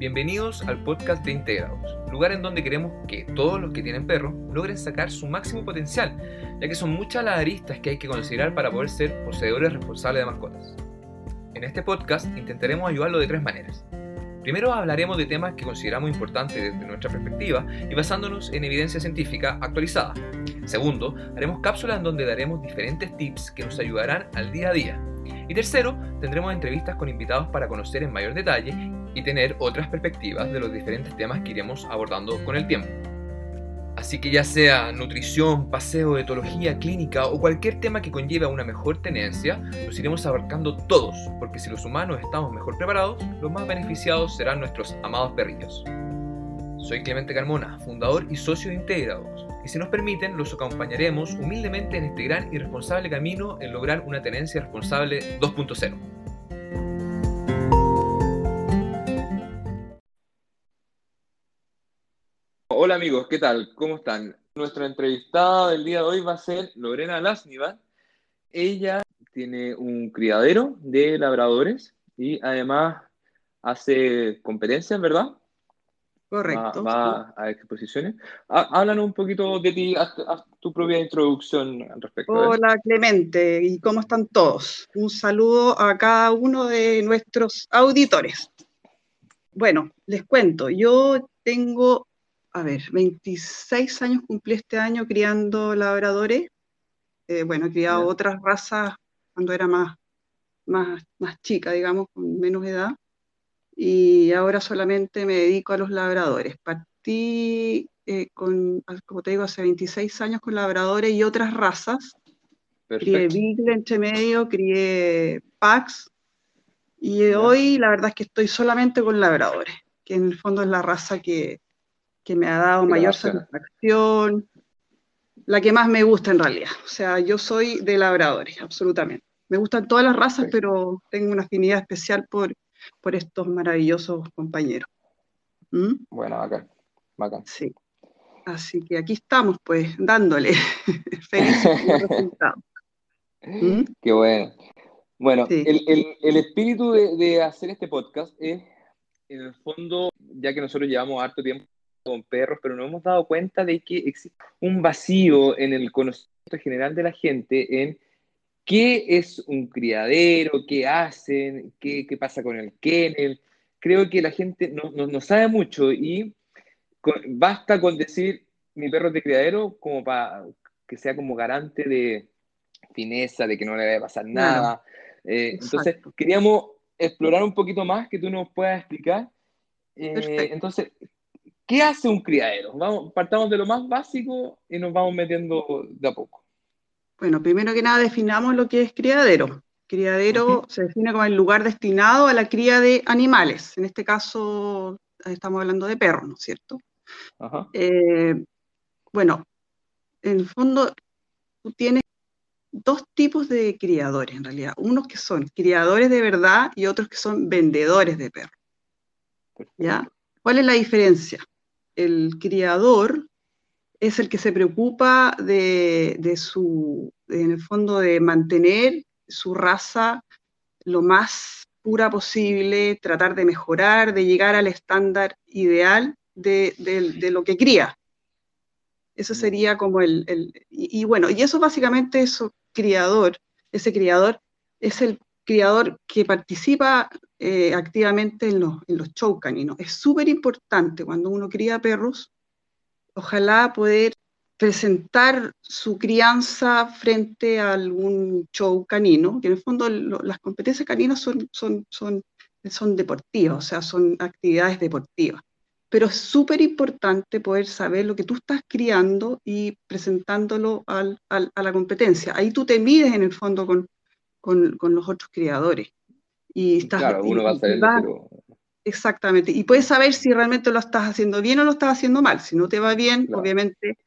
Bienvenidos al podcast de Integrados, lugar en donde queremos que todos los que tienen perros logren sacar su máximo potencial, ya que son muchas las aristas que hay que considerar para poder ser poseedores responsables de mascotas. En este podcast intentaremos ayudarlo de tres maneras. Primero hablaremos de temas que consideramos importantes desde nuestra perspectiva y basándonos en evidencia científica actualizada. Segundo, haremos cápsulas en donde daremos diferentes tips que nos ayudarán al día a día. Y tercero, tendremos entrevistas con invitados para conocer en mayor detalle y tener otras perspectivas de los diferentes temas que iremos abordando con el tiempo. Así que ya sea nutrición, paseo, etología, clínica o cualquier tema que conlleve a una mejor tenencia, los iremos abarcando todos, porque si los humanos estamos mejor preparados, los más beneficiados serán nuestros amados perrillos. Soy Clemente Carmona, fundador y socio de Integrados, y si nos permiten, los acompañaremos humildemente en este gran y responsable camino en lograr una tenencia responsable 2.0. Hola amigos, ¿qué tal? ¿Cómo están? Nuestra entrevistada del día de hoy va a ser Lorena Lasniva. Ella tiene un criadero de labradores y además hace competencias, ¿verdad? Correcto. Va, a exposiciones. Háblanos un poquito de ti, haz, tu propia introducción al respecto. Hola Clemente, ¿y cómo están todos? Un saludo a cada uno de nuestros auditores. Bueno, les cuento, yo tengo a ver, 26 años cumplí este año criando labradores. Eh, bueno, he criado otras razas cuando era más, más, más chica, digamos, con menos edad. Y ahora solamente me dedico a los labradores. Partí eh, con, como te digo, hace 26 años con labradores y otras razas. Crié Beagle entre medio, crié Pax. Y hoy la verdad es que estoy solamente con labradores, que en el fondo es la raza que, que me ha dado mayor satisfacción, la que más me gusta en realidad. O sea, yo soy de labradores, absolutamente. Me gustan todas las razas, pero tengo una afinidad especial por, por estos maravillosos compañeros. ¿Mm? Bueno, bacán, bacán. Sí. Así que aquí estamos, pues, dándole. Feliz resultado. ¿Mm? Qué bueno. Bueno, el, el, el, espíritu de, de hacer este podcast es, en el fondo, ya que nosotros llevamos harto tiempo con perros, pero nos hemos dado cuenta de que existe un vacío en el conocimiento general de la gente en qué es un criadero, qué hacen, qué, qué pasa con el kennel. Creo que la gente no, no, sabe mucho y basta con decir mi perro es de criadero como para que sea como garante de fineza, de que no le vaya a pasar nada. Eh, entonces, queríamos explorar un poquito más, que tú nos puedas explicar. Eh, entonces, ¿Qué hace un criadero? Vamos, partamos de lo más básico y nos vamos metiendo de a poco. Bueno, primero que nada definamos lo que es criadero. Criadero se define como el lugar destinado a la cría de animales. En este caso estamos hablando de perros, ¿no es cierto? Eh, bueno, en el fondo tú tienes dos tipos de criadores en realidad. Unos que son criadores de verdad y otros que son vendedores de perros. ¿Ya? ¿Cuál es la diferencia? el criador es el que se preocupa de, su, en el fondo, de mantener su raza lo más pura posible, tratar de mejorar, de llegar al estándar ideal de, lo que cría. Eso sería como el, y, bueno, y eso básicamente es criador, ese criador es el criador que participa eh, activamente en los, en los show caninos. Es súper importante cuando uno cría perros, ojalá poder presentar su crianza frente a algún show canino, que en el fondo las competencias caninas son, son, son, son deportivas, o sea, son actividades deportivas. Pero es súper importante poder saber lo que tú estás criando y presentándolo al, a la competencia. Ahí tú te mides en el fondo con, con, con los otros criadores. Y estás, claro, uno va a saber Exactamente. Y puedes saber si realmente lo estás haciendo bien o lo estás haciendo mal. Si no te va bien, obviamente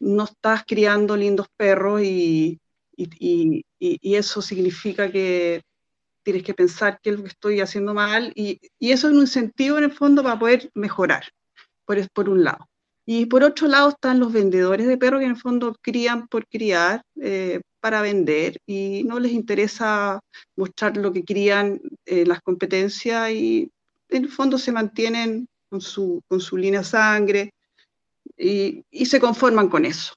no estás criando lindos perros y, y, y, eso significa que tienes que pensar qué es lo que estoy haciendo mal y, eso es un incentivo en el fondo para poder mejorar, por, por un lado. Y por otro lado están los vendedores de perros que en el fondo crían por criar, eh, para vender y no les interesa mostrar lo que crían en las competencias y en el fondo se mantienen con su, con su línea sangre y, se conforman con eso.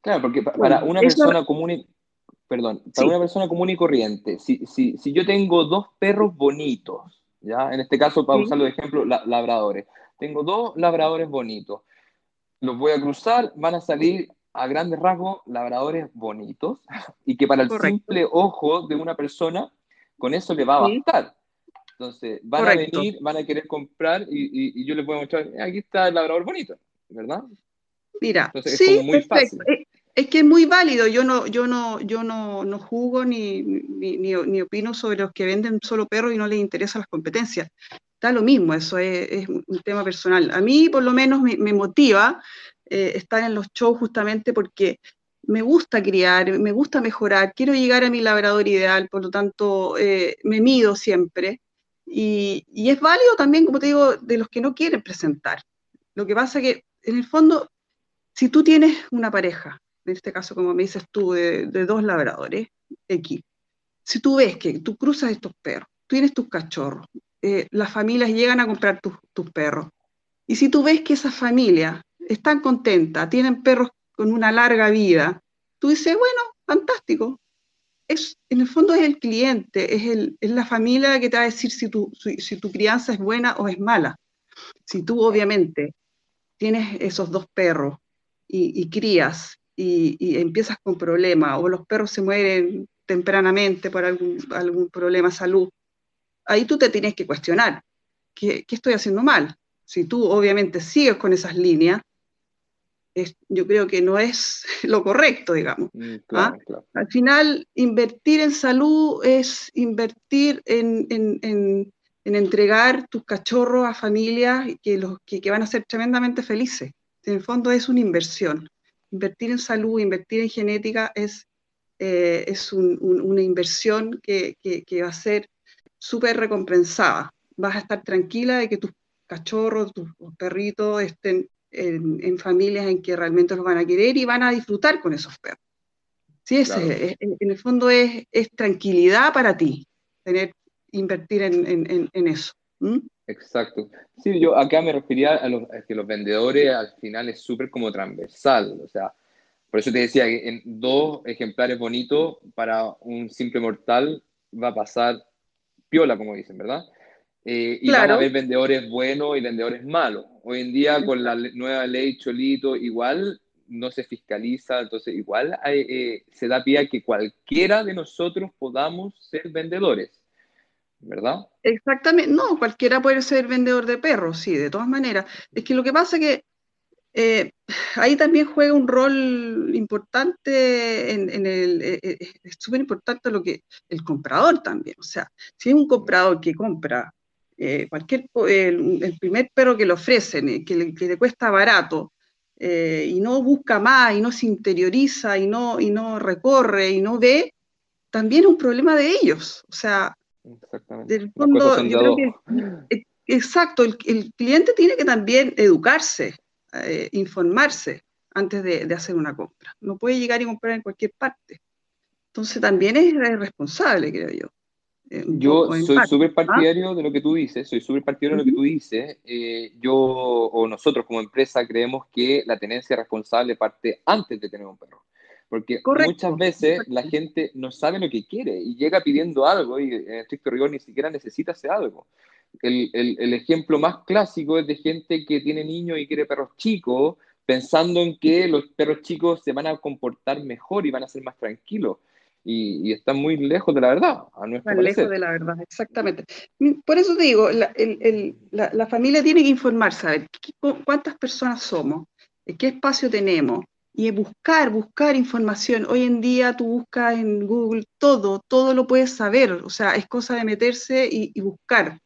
Claro, porque para una persona común y, perdón, para una persona común y corriente, si, si, si, yo tengo dos perros bonitos, ¿ya? En este caso, para usarlo de ejemplo, labradores. Tengo dos labradores bonitos. Los voy a cruzar, van a salir a grandes rasgos labradores bonitos y que para el simple ojo de una persona, con eso le va a bastar. Entonces, van a venir, van a querer comprar y, y, yo les voy a mostrar, eh, aquí está el labrador bonito, ¿verdad? Mira, sí, es, es, que es muy válido. Yo no, yo no, yo no, no jugo ni, ni, ni, opino sobre los que venden solo perros y no les interesan las competencias. Está lo mismo, eso es, un tema personal. A mí, por lo menos, me, me motiva eh, estar en los shows justamente porque me gusta criar, me gusta mejorar, quiero llegar a mi labrador ideal, por lo tanto, eh, me mido siempre. Y, es válido también, como te digo, de los que no quieren presentar. Lo que pasa que, en el fondo, si tú tienes una pareja, en este caso, como me dices tú, de, dos labradores, X, si tú ves que tú cruzas estos perros, tienes tus cachorros, eh, las familias llegan a comprar tus, tus perros, y si tú ves que esa familia están contentas, tienen perros con una larga vida, tú dices, bueno, fantástico. Es, en el fondo es el cliente, es, el, es la familia que te va a decir si tu, si tu crianza es buena o es mala. Si tú obviamente tienes esos dos perros y, crías y, empiezas con problemas, o los perros se mueren tempranamente por algún, algún problema de salud, ahí tú te tienes que cuestionar, ¿qué, ¿qué, estoy haciendo mal? Si tú obviamente sigues con esas líneas, yo creo que no es lo correcto, digamos. Mm, ¿ah? Al final, invertir en salud es invertir en, en, en, entregar tus cachorros a familias que, los, que, que van a ser tremendamente felices en el fondo es una inversión. Invertir en salud, invertir en genética es, eh, es una inversión que, va a ser súper recompensada. Vas a estar tranquila de que tus cachorros, tus perritos estén en, familias en que realmente los van a querer y van a disfrutar con esos perros. Sí, ese, en el fondo es, tranquilidad para ti, tener, invertir en, eso. Exacto. Sí, yo acá me refería a, los, que los vendedores al final es súper como transversal, o sea, por eso te decía que en dos ejemplares bonitos para un simple mortal va a pasar piola, como dicen, ¿verdad? Eh, y van a haber vendedores buenos y vendedores malos. Hoy en día con la nueva ley Cholito igual no se fiscaliza, entonces igual eh, se da pie a que cualquiera de nosotros podamos ser vendedores. ¿verdad? Exactamente, no, cualquiera puede ser vendedor de perros, sí, de todas maneras. Es que lo que pasa es que eh, ahí también juega un rol importante en, el, eh, es súper importante lo que el comprador también, o sea, si es un comprador que compra cualquier, el, primer perro que le ofrecen, que le, que le cuesta barato, y no busca más, y no se interioriza, y no, y no recorre, y no ve, también es un problema de ellos, o sea, Exactamente. exacto, el, cliente tiene que también educarse, eh, informarse antes de, hacer una compra. No puede llegar y comprar en cualquier parte. Entonces también es responsable, creo yo. Eh, yo soy súper partidario de lo que tú dices, soy súper partidario de lo que tú dices. Eh, yo o nosotros como empresa creemos que la tenencia responsable parte antes de tener un perro. Porque muchas veces la gente no sabe lo que quiere y llega pidiendo algo y en estricto rigor ni siquiera necesita ese algo. El, el, el, ejemplo más clásico es de gente que tiene niños y quiere perros chicos, pensando en que los perros chicos se van a comportar mejor y van a ser más tranquilos. Y, y están muy lejos de la verdad. A Están lejos de la verdad, exactamente. Por eso te digo, la, la, la familia tiene que informarse, a ver cuántas personas somos, qué espacio tenemos, y buscar, buscar información. Hoy en día tú buscas en Google todo, todo lo puedes saber, o sea, es cosa de meterse y, buscar.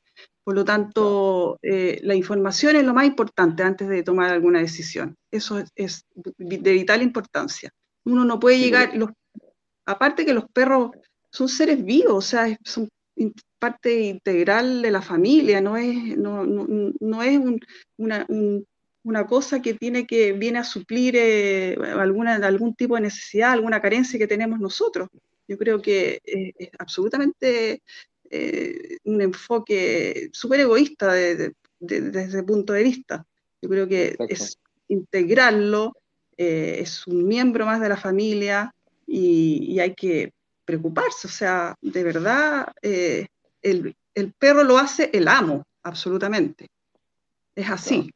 Por lo tanto, eh, la información es lo más importante antes de tomar alguna decisión. Eso es, de vital importancia. Uno no puede llegar, los, aparte que los perros son seres vivos, o sea, son parte integral de la familia, no es, no, no, es un, una, un, una cosa que tiene que viene a suplir eh, alguna, algún tipo de necesidad, alguna carencia que tenemos nosotros. Yo creo que eh, es absolutamente eh, un enfoque súper egoísta desde ese punto de vista. Yo creo que es integrarlo, eh, es un miembro más de la familia y, hay que preocuparse. O sea, de verdad, el, el, perro lo hace el amo, absolutamente. Es así.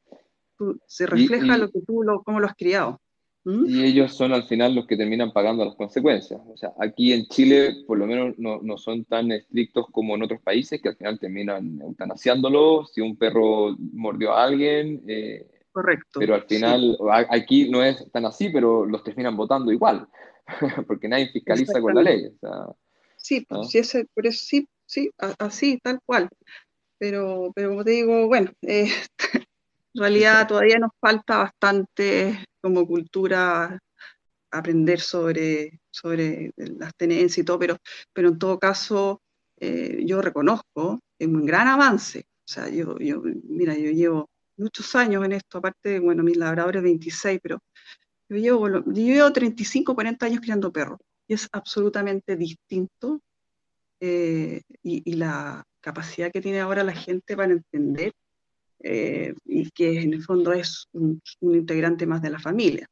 se refleja lo que tú, lo, cómo lo has criado. ¿Mm? Y ellos son al final los que terminan pagando las consecuencias. O sea, aquí en Chile por lo menos no, no son tan estrictos como en otros países que al final terminan eutanasiándolo si un perro mordió a alguien. Eh, Correcto. Pero al final, aquí no es tan así, pero los terminan votando igual, porque nadie fiscaliza con la ley. sí, pues, ese, por eso sí, sí, así, tal cual. Pero, pero como te digo, bueno, eh, en realidad todavía nos falta bastante como cultura aprender sobre, sobre las tenencias y todo, pero, pero en todo caso eh, yo reconozco es un gran avance. O sea, yo, yo, mira, yo llevo muchos años en esto, aparte, bueno, mis labradores 26, pero yo llevo, yo llevo 35, 40 años criando perros y es absolutamente distinto eh, y, la capacidad que tiene ahora la gente para entender eh, y que en el fondo es un, integrante más de la familia.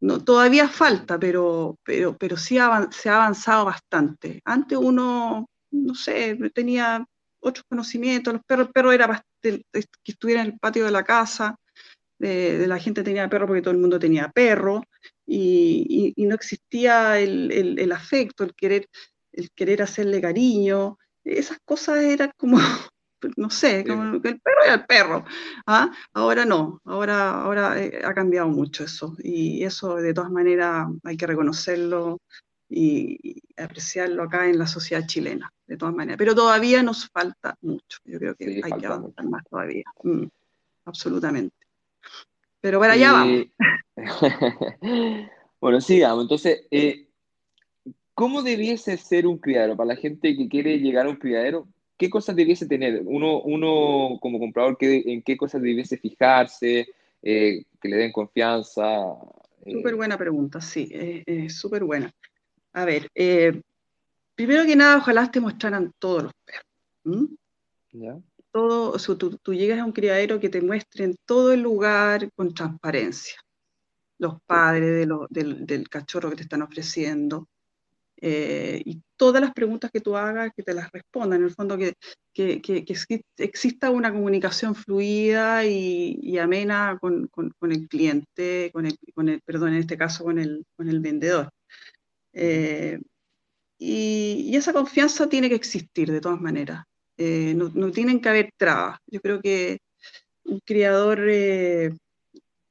No, todavía falta, pero, pero, pero sí se ha avanzado bastante. Antes uno, no sé, tenía otros conocimientos, los perros, el perro era que estuviera en el patio de la casa, de, la gente tenía perro porque todo el mundo tenía perro, y, no existía el, el, afecto, el querer el querer hacerle cariño, esas cosas eran como, no sé, como el perro era el perro. ¿ah? Ahora no, ahora, ahora eh, ha cambiado mucho eso. Y eso de todas maneras hay que reconocerlo y, apreciarlo acá en la sociedad chilena, de todas maneras. Pero todavía nos falta mucho. Yo creo que hay que avanzar más todavía. Mm, absolutamente. Pero para allá vamos. bueno, sigamos. Entonces, eh, ¿Cómo debiese ser un criadero? Para la gente que quiere llegar a un criadero, ¿qué cosas debiese tener? Uno, uno como comprador, ¿en qué cosas debiese fijarse? Eh, que le den confianza. Eh. Súper buena pregunta, sí, súper buena. A ver, eh, primero que nada, ojalá te mostraran todos los perros. ¿Ya? Todo, tú, tú, llegas a un criadero que te muestren todo el lugar con transparencia. Los padres del, del, cachorro que te están ofreciendo, eh, y todas las preguntas que tú hagas, que te las respondan, en el fondo que, que, que, exista una comunicación fluida y, amena con, con, el cliente, con el, con el, perdón, en este caso con el, con el vendedor. Eh, y, y, esa confianza tiene que existir de todas maneras. Eh, no, tienen que haber trabas. Yo creo que un criador eh,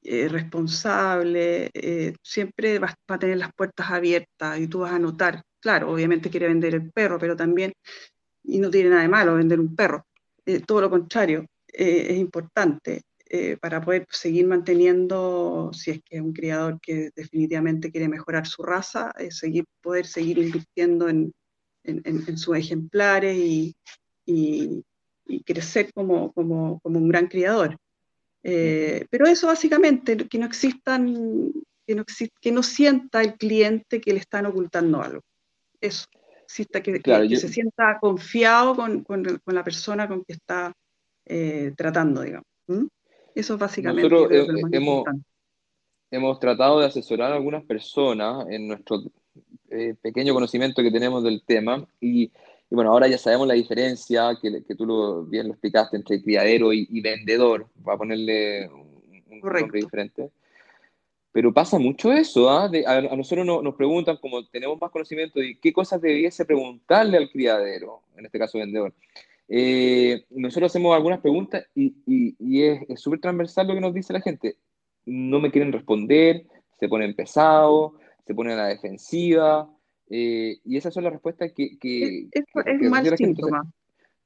responsable, eh, siempre va, a tener las puertas abiertas y tú vas a notar, claro, obviamente quiere vender el perro, pero también, y no tiene nada de malo vender un perro, todo lo contrario, es importante para poder seguir manteniendo, si es que es un criador que definitivamente quiere mejorar su raza, seguir, poder seguir invirtiendo en, en, sus ejemplares y, y, y crecer como, como, como un gran criador. Eh, pero eso básicamente, que no existan, que no, que no sienta el cliente que le están ocultando algo. Eso, exista, que, que, se sienta confiado con, con, con, la persona con que está eh, tratando, digamos. Eso básicamente. Nosotros hemos, hemos tratado de asesorar a algunas personas en nuestro eh, pequeño conocimiento que tenemos del tema y y bueno, ahora ya sabemos la diferencia, que, que tú lo, bien lo explicaste, entre criadero y, vendedor, va a ponerle un, nombre diferente. Pero pasa mucho eso, ¿ah? a, nosotros nos preguntan, como tenemos más conocimiento, de qué cosas debiese preguntarle al criadero, en este caso vendedor. Eh, nosotros hacemos algunas preguntas y, y, es súper transversal lo que nos dice la gente. No me quieren responder, se ponen pesados, se ponen a la defensiva, eh, y esas son las respuestas que... que es, es, mal síntoma.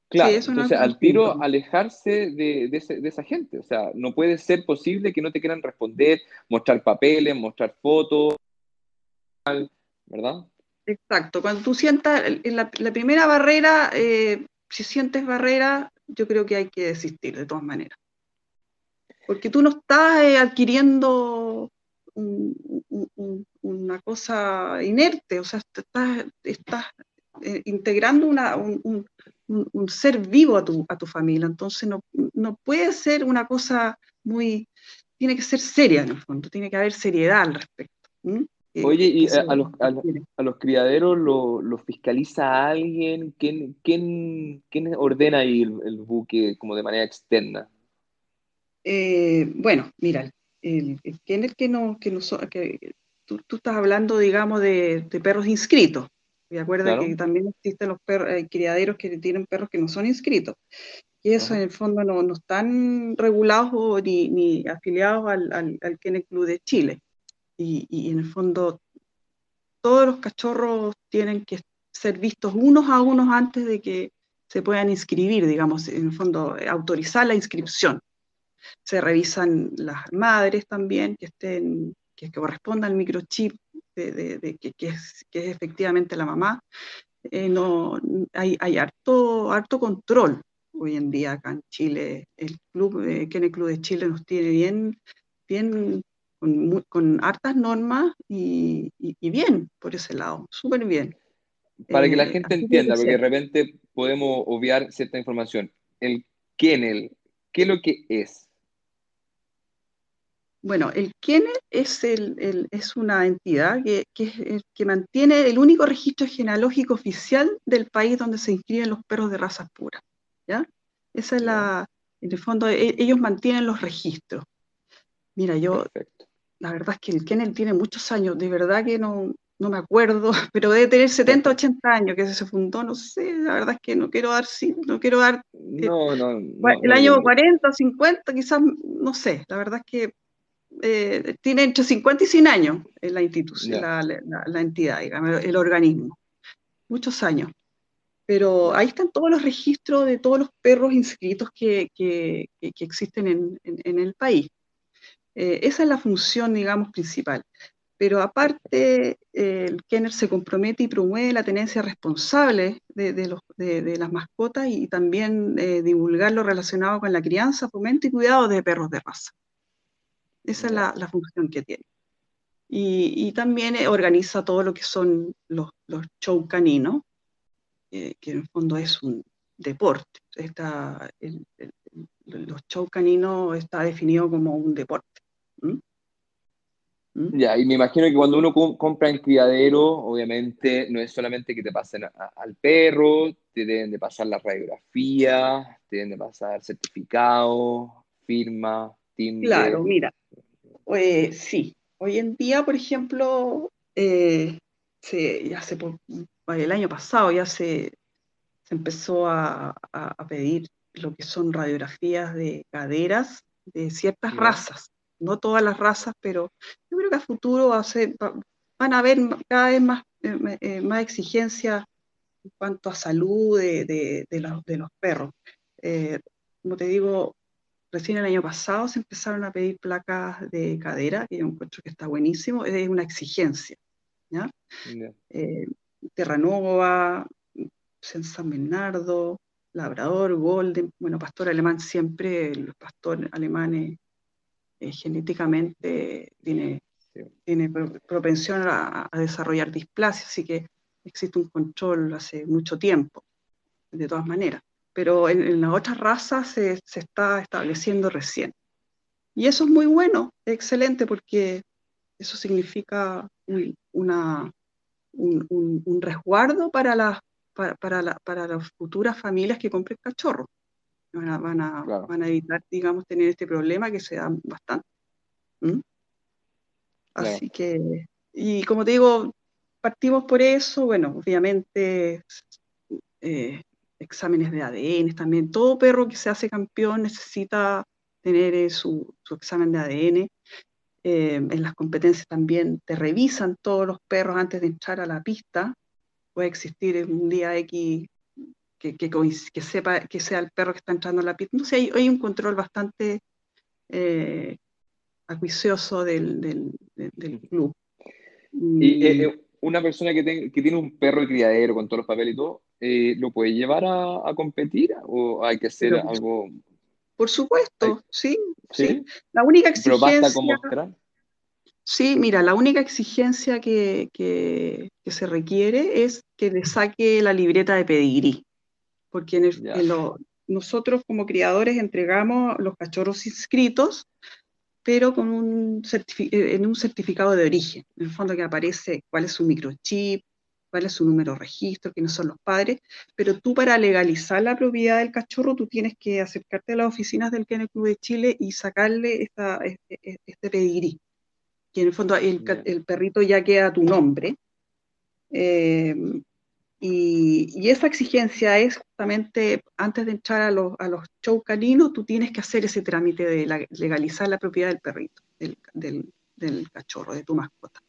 Claro, entonces al tiro alejarse de, de, esa gente. O sea, no puede ser posible que no te quieran responder, mostrar papeles, mostrar fotos, ¿verdad? Exacto. Cuando tú sientas la, la primera barrera, eh, si sientes barrera, yo creo que hay que desistir de todas maneras. Porque tú no estás eh, adquiriendo una cosa inerte, o sea, estás, estás eh, integrando una, un, un, ser vivo a tu, a tu familia, entonces no, no puede ser una cosa muy, tiene que ser seria en el fondo, tiene que haber seriedad al respecto. Oye, ¿y a, los, a, los, criaderos lo, lo, fiscaliza alguien? ¿Quién, quién, quién ordena ahí el, buque como de manera externa? Eh, bueno, mira, el, ¿quién es que no, que no que tú, tú, estás hablando, digamos, de, de perros inscritos? Y acuerda que también existen los perros, criaderos que tienen perros que no son inscritos. Y eso en el fondo no, no están regulados ni, ni afiliados al, al, al Kennel Club de Chile. Y, y, en el fondo todos los cachorros tienen que ser vistos unos a unos antes de que se puedan inscribir, digamos, en el fondo autorizar la inscripción. Se revisan las madres también que estén, que, correspondan al microchip de, que, es, efectivamente la mamá. Eh, no, hay, hay harto, harto control hoy en día acá en Chile. El club, eh, que en el Club de Chile nos tiene bien, bien con, con hartas normas y, y, bien por ese lado, súper bien. Para que la eh, gente entienda, porque de repente podemos obviar cierta información. El kennel, ¿qué es lo que es? Bueno, el Kennel es, el, es una entidad que, que, que, mantiene el único registro genealógico oficial del país donde se inscriben los perros de raza pura. ¿ya? Esa es la, en el fondo, e, ellos mantienen los registros. Mira, yo, la verdad es que el Kennel tiene muchos años, de verdad que no, no me acuerdo, pero debe tener 70, 80 años que se fundó, no sé, la verdad es que no quiero dar, sí, no quiero dar... Eh, no, no, el año 40, 50, quizás, no sé, la verdad es que eh, tiene entre 50 y 100 años en la institución, la, entidad, digamos, el organismo. Muchos años. Pero ahí están todos los registros de todos los perros inscritos que, que, existen en, en, el país. Eh, esa es la función, digamos, principal. Pero aparte, el Kenner se compromete y promueve la tenencia responsable de, de, los, de las mascotas y también eh, divulgar lo relacionado con la crianza, fomento y cuidado de perros de raza. Esa es la, función que tiene. Y, también eh, organiza todo lo que son los, los show caninos, eh, que en el fondo es un deporte. Está, los show caninos está definido como un deporte. ¿Mm? ¿Mm? Ya, y me imagino que cuando uno compra en criadero, obviamente no es solamente que te pasen al perro, te deben de pasar la radiografía, te deben de pasar certificado, firma, timbre. Claro, mira, eh, sí, hoy en día, por ejemplo, eh, ya se, el año pasado ya se, se empezó a, pedir lo que son radiografías de caderas de ciertas razas, no todas las razas, pero yo creo que a futuro va a ser, van a haber cada vez más, eh, más exigencias en cuanto a salud de, los, de los, perros. como te digo, Recién el año pasado se empezaron a pedir placas de cadera, que yo encuentro que está buenísimo, es una exigencia. ¿ya? Eh, Terranova, San Bernardo, Labrador, Golden, bueno, pastor alemán siempre, los pastores alemanes eh, genéticamente tiene, tiene propensión a, a, desarrollar displasia, así que existe un control hace mucho tiempo, de todas maneras pero en, las otras razas se, se, está estableciendo recién. Y eso es muy bueno, excelente, porque eso significa un, una, un, un, resguardo para las, para, para, la, para, las futuras familias que compren cachorros. Van a, van, a, van a, evitar, digamos, tener este problema que se da bastante. ¿Mm? Así que, y como te digo, partimos por eso, bueno, obviamente eh, exámenes de ADN también. Todo perro que se hace campeón necesita tener eh, su, examen de ADN. Eh, en las competencias también te revisan todos los perros antes de entrar a la pista. Puede existir un día X que, que, sepa que sea el perro que está entrando a la pista. Entonces hay, hay un control bastante eh, acuicioso del, del, club. Y una persona que, que, tiene un perro de criadero con todos los papeles y todo, eh, ¿lo puede llevar a, competir o hay que hacer algo? Por supuesto, sí, sí, La única exigencia... Sí, mira, la única exigencia que, se requiere es que le saque la libreta de pedigrí, porque nosotros como criadores entregamos los cachorros inscritos, pero con un en un certificado de origen, en el fondo que aparece cuál es su microchip, cuál es su número de registro, quiénes son los padres, pero tú para legalizar la propiedad del cachorro, tú tienes que acercarte a las oficinas del Kennel Club de Chile y sacarle esta, este, e, este pedigrí, que en el fondo el, el perrito ya queda a tu nombre. Eh, y, esa exigencia es justamente antes de entrar a los, a los show caninos, tú tienes que hacer ese trámite de legalizar la propiedad del perrito, del, cachorro, de tu mascota.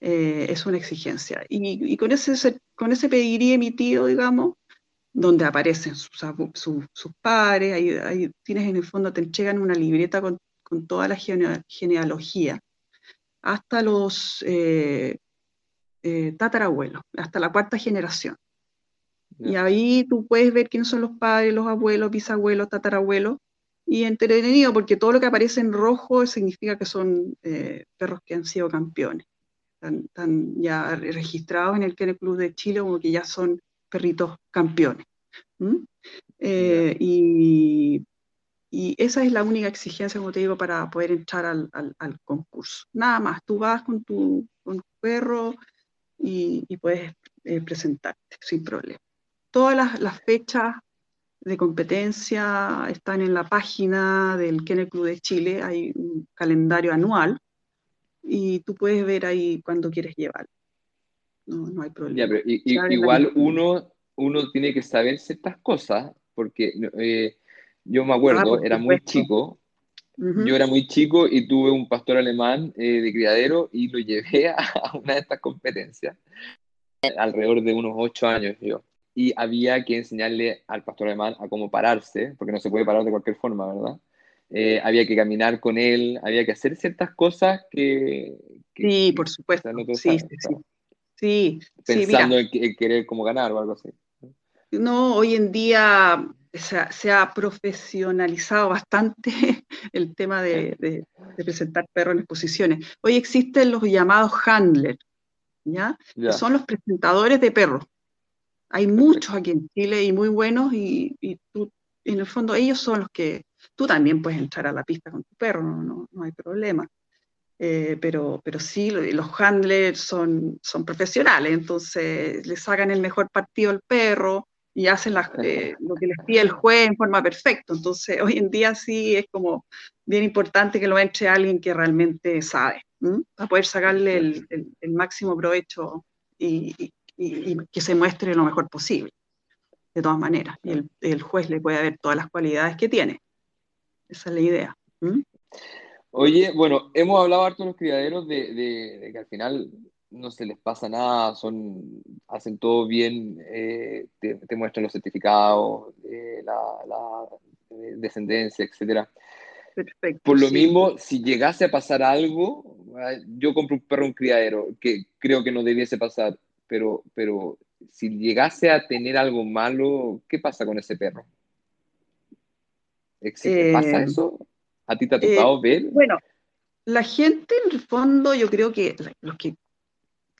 Eh, es una exigencia. Y, con, ese, con ese pedigrí emitido, digamos, donde aparecen sus, sus, padres, ahí, tienes en el fondo, te entregan una libreta con, con toda la genealogía, hasta los eh, eh, tatarabuelos, hasta la cuarta generación. Y ahí tú puedes ver quiénes son los padres, los abuelos, bisabuelos, tatarabuelos, y entretenido porque todo lo que aparece en rojo significa que son perros que han sido campeones están, ya registrados en el Kennel Club de Chile como que ya son perritos campeones. Eh, y, esa es la única exigencia, como te digo, para poder entrar al, concurso. Nada más, tú vas con tu, perro y, puedes eh, presentarte sin problema. Todas las, las, fechas de competencia están en la página del Kennel Club de Chile, hay un calendario anual y tú puedes ver ahí cuando quieres llevar. No, no hay problema. igual uno, uno tiene que saber ciertas cosas, porque eh, yo me acuerdo, ah, era muy chico, yo era muy chico y tuve un pastor alemán eh, de criadero y lo llevé a una de estas competencias, alrededor de unos ocho años yo. Y había que enseñarle al pastor alemán a cómo pararse, porque no se puede parar de cualquier forma, ¿verdad? Eh, había que caminar con él, había que hacer ciertas cosas que... sí, por supuesto. sí, sí, Pensando en, querer como ganar o algo así. No, hoy en día se ha, profesionalizado bastante el tema de, presentar perros en exposiciones. Hoy existen los llamados handlers, ¿ya? Que son los presentadores de perros. Hay muchos aquí en Chile y muy buenos y, y tú, en el fondo ellos son los que Tú también puedes entrar a la pista con tu perro, no, no, hay problema. Eh, pero, pero sí, los handlers son, son profesionales, entonces le sacan el mejor partido al perro y hacen eh, lo que les pide el juez en forma perfecta. Entonces, hoy en día sí es como bien importante que lo entre alguien que realmente sabe, para poder sacarle el, el, máximo provecho y, y, y, que se muestre lo mejor posible, de todas maneras. Y el, el juez le puede ver todas las cualidades que tiene. Esa es la idea. Oye, bueno, hemos hablado harto de los criaderos de, que al final no se les pasa nada, son, hacen todo bien, eh, te, muestran los certificados, eh, la, descendencia, etc. Perfecto, Por lo mismo, si llegase a pasar algo, yo compro un perro un criadero, que creo que no debiese pasar, pero, pero si llegase a tener algo malo, ¿qué pasa con ese perro? ¿Pasa eh, eso? ¿A ti te ha tocado ver? Bueno, la gente en el fondo, yo creo que los que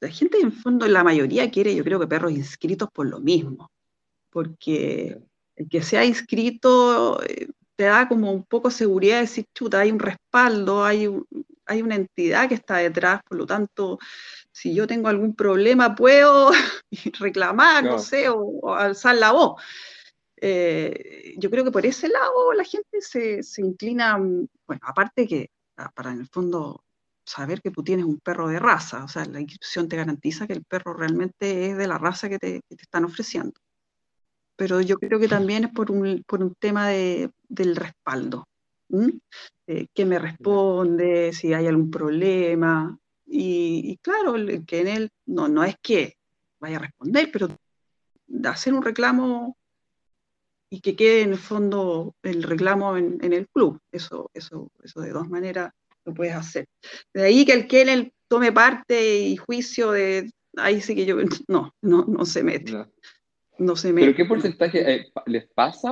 la gente en el fondo, la mayoría quiere, yo creo que perros inscritos por lo mismo, porque el que sea inscrito eh, te da como un poco seguridad de decir, chuta, hay un respaldo, hay, hay una entidad que está detrás, por lo tanto, si yo tengo algún problema, puedo reclamar, no, sé, o, alzar la voz. Eh, yo creo que por ese lado la gente se, se, inclina, bueno, aparte que ah, para en el fondo saber que tú tienes un perro de raza, o sea, la inscripción te garantiza que el perro realmente es de la raza que te, te están ofreciendo. Pero yo creo que también es por un, por un tema de, del respaldo. Eh, ¿Qué me responde? Si hay algún problema. Y, y claro, que en él no, no es que vaya a responder, pero de hacer un reclamo y que quede en el fondo el reclamo en, en, el club. Eso, eso, eso de dos maneras lo puedes hacer. De ahí que el Kennel tome parte y juicio de ahí sí que yo no, no, no se mete. No. se mete. ¿Pero qué porcentaje eh, les pasa?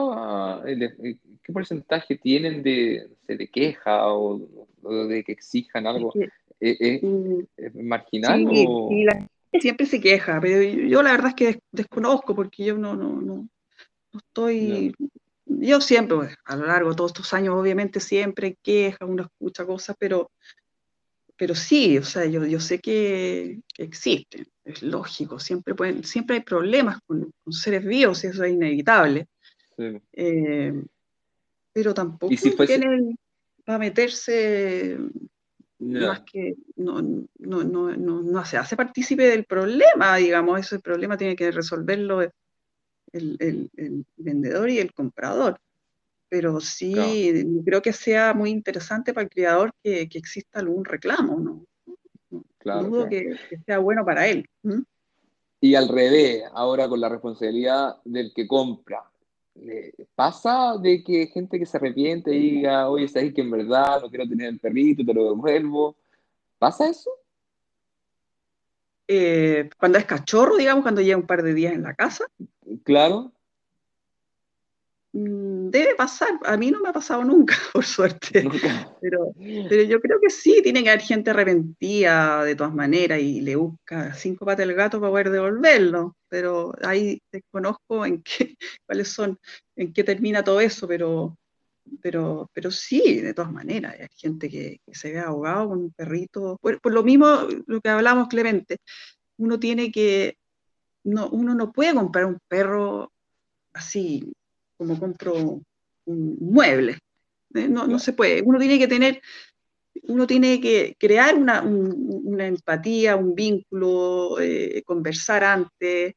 Eh, eh, ¿Qué porcentaje tienen de, de queja o, de que exijan algo? ¿Es, marginal? Sí, la gente siempre se queja, pero yo, la verdad es que desconozco porque yo no, no, no, estoy, yo siempre, pues, a lo largo de todos estos años, obviamente siempre queja, uno escucha cosas, pero, pero sí, o sea, yo, yo sé que, existen, es lógico, siempre, pueden, siempre hay problemas con, seres vivos y eso es inevitable. Eh, pero tampoco tienen para meterse más que no, no, no, no, se hace partícipe del problema, digamos, ese problema tiene que resolverlo el, vendedor y el comprador. Pero sí, creo que sea muy interesante para el criador que, exista algún reclamo, ¿no? Claro, Que, sea bueno para él. Y al revés, ahora con la responsabilidad del que compra, ¿pasa de que gente que se arrepiente diga, oye, sabes que en verdad no quiero tener el perrito, te lo devuelvo? ¿Pasa eso? Eh, cuando es cachorro, digamos, cuando lleva un par de días en la casa. Claro. Mm, debe pasar, a mí no me ha pasado nunca, por suerte. Pero, pero yo creo que sí, tiene que haber gente arrepentida de todas maneras y le busca cinco patas del gato para poder devolverlo. Pero ahí desconozco en qué, cuáles son, en qué termina todo eso, pero, pero, pero sí, de todas maneras, hay gente que, se ve ahogado con un perrito. Por, lo mismo, lo que hablamos, Clemente, uno tiene que, no, uno no puede comprar un perro así como compro un mueble. ¿eh? No, no se puede. Uno tiene que tener, uno tiene que crear una, empatía, un vínculo, eh, conversar antes,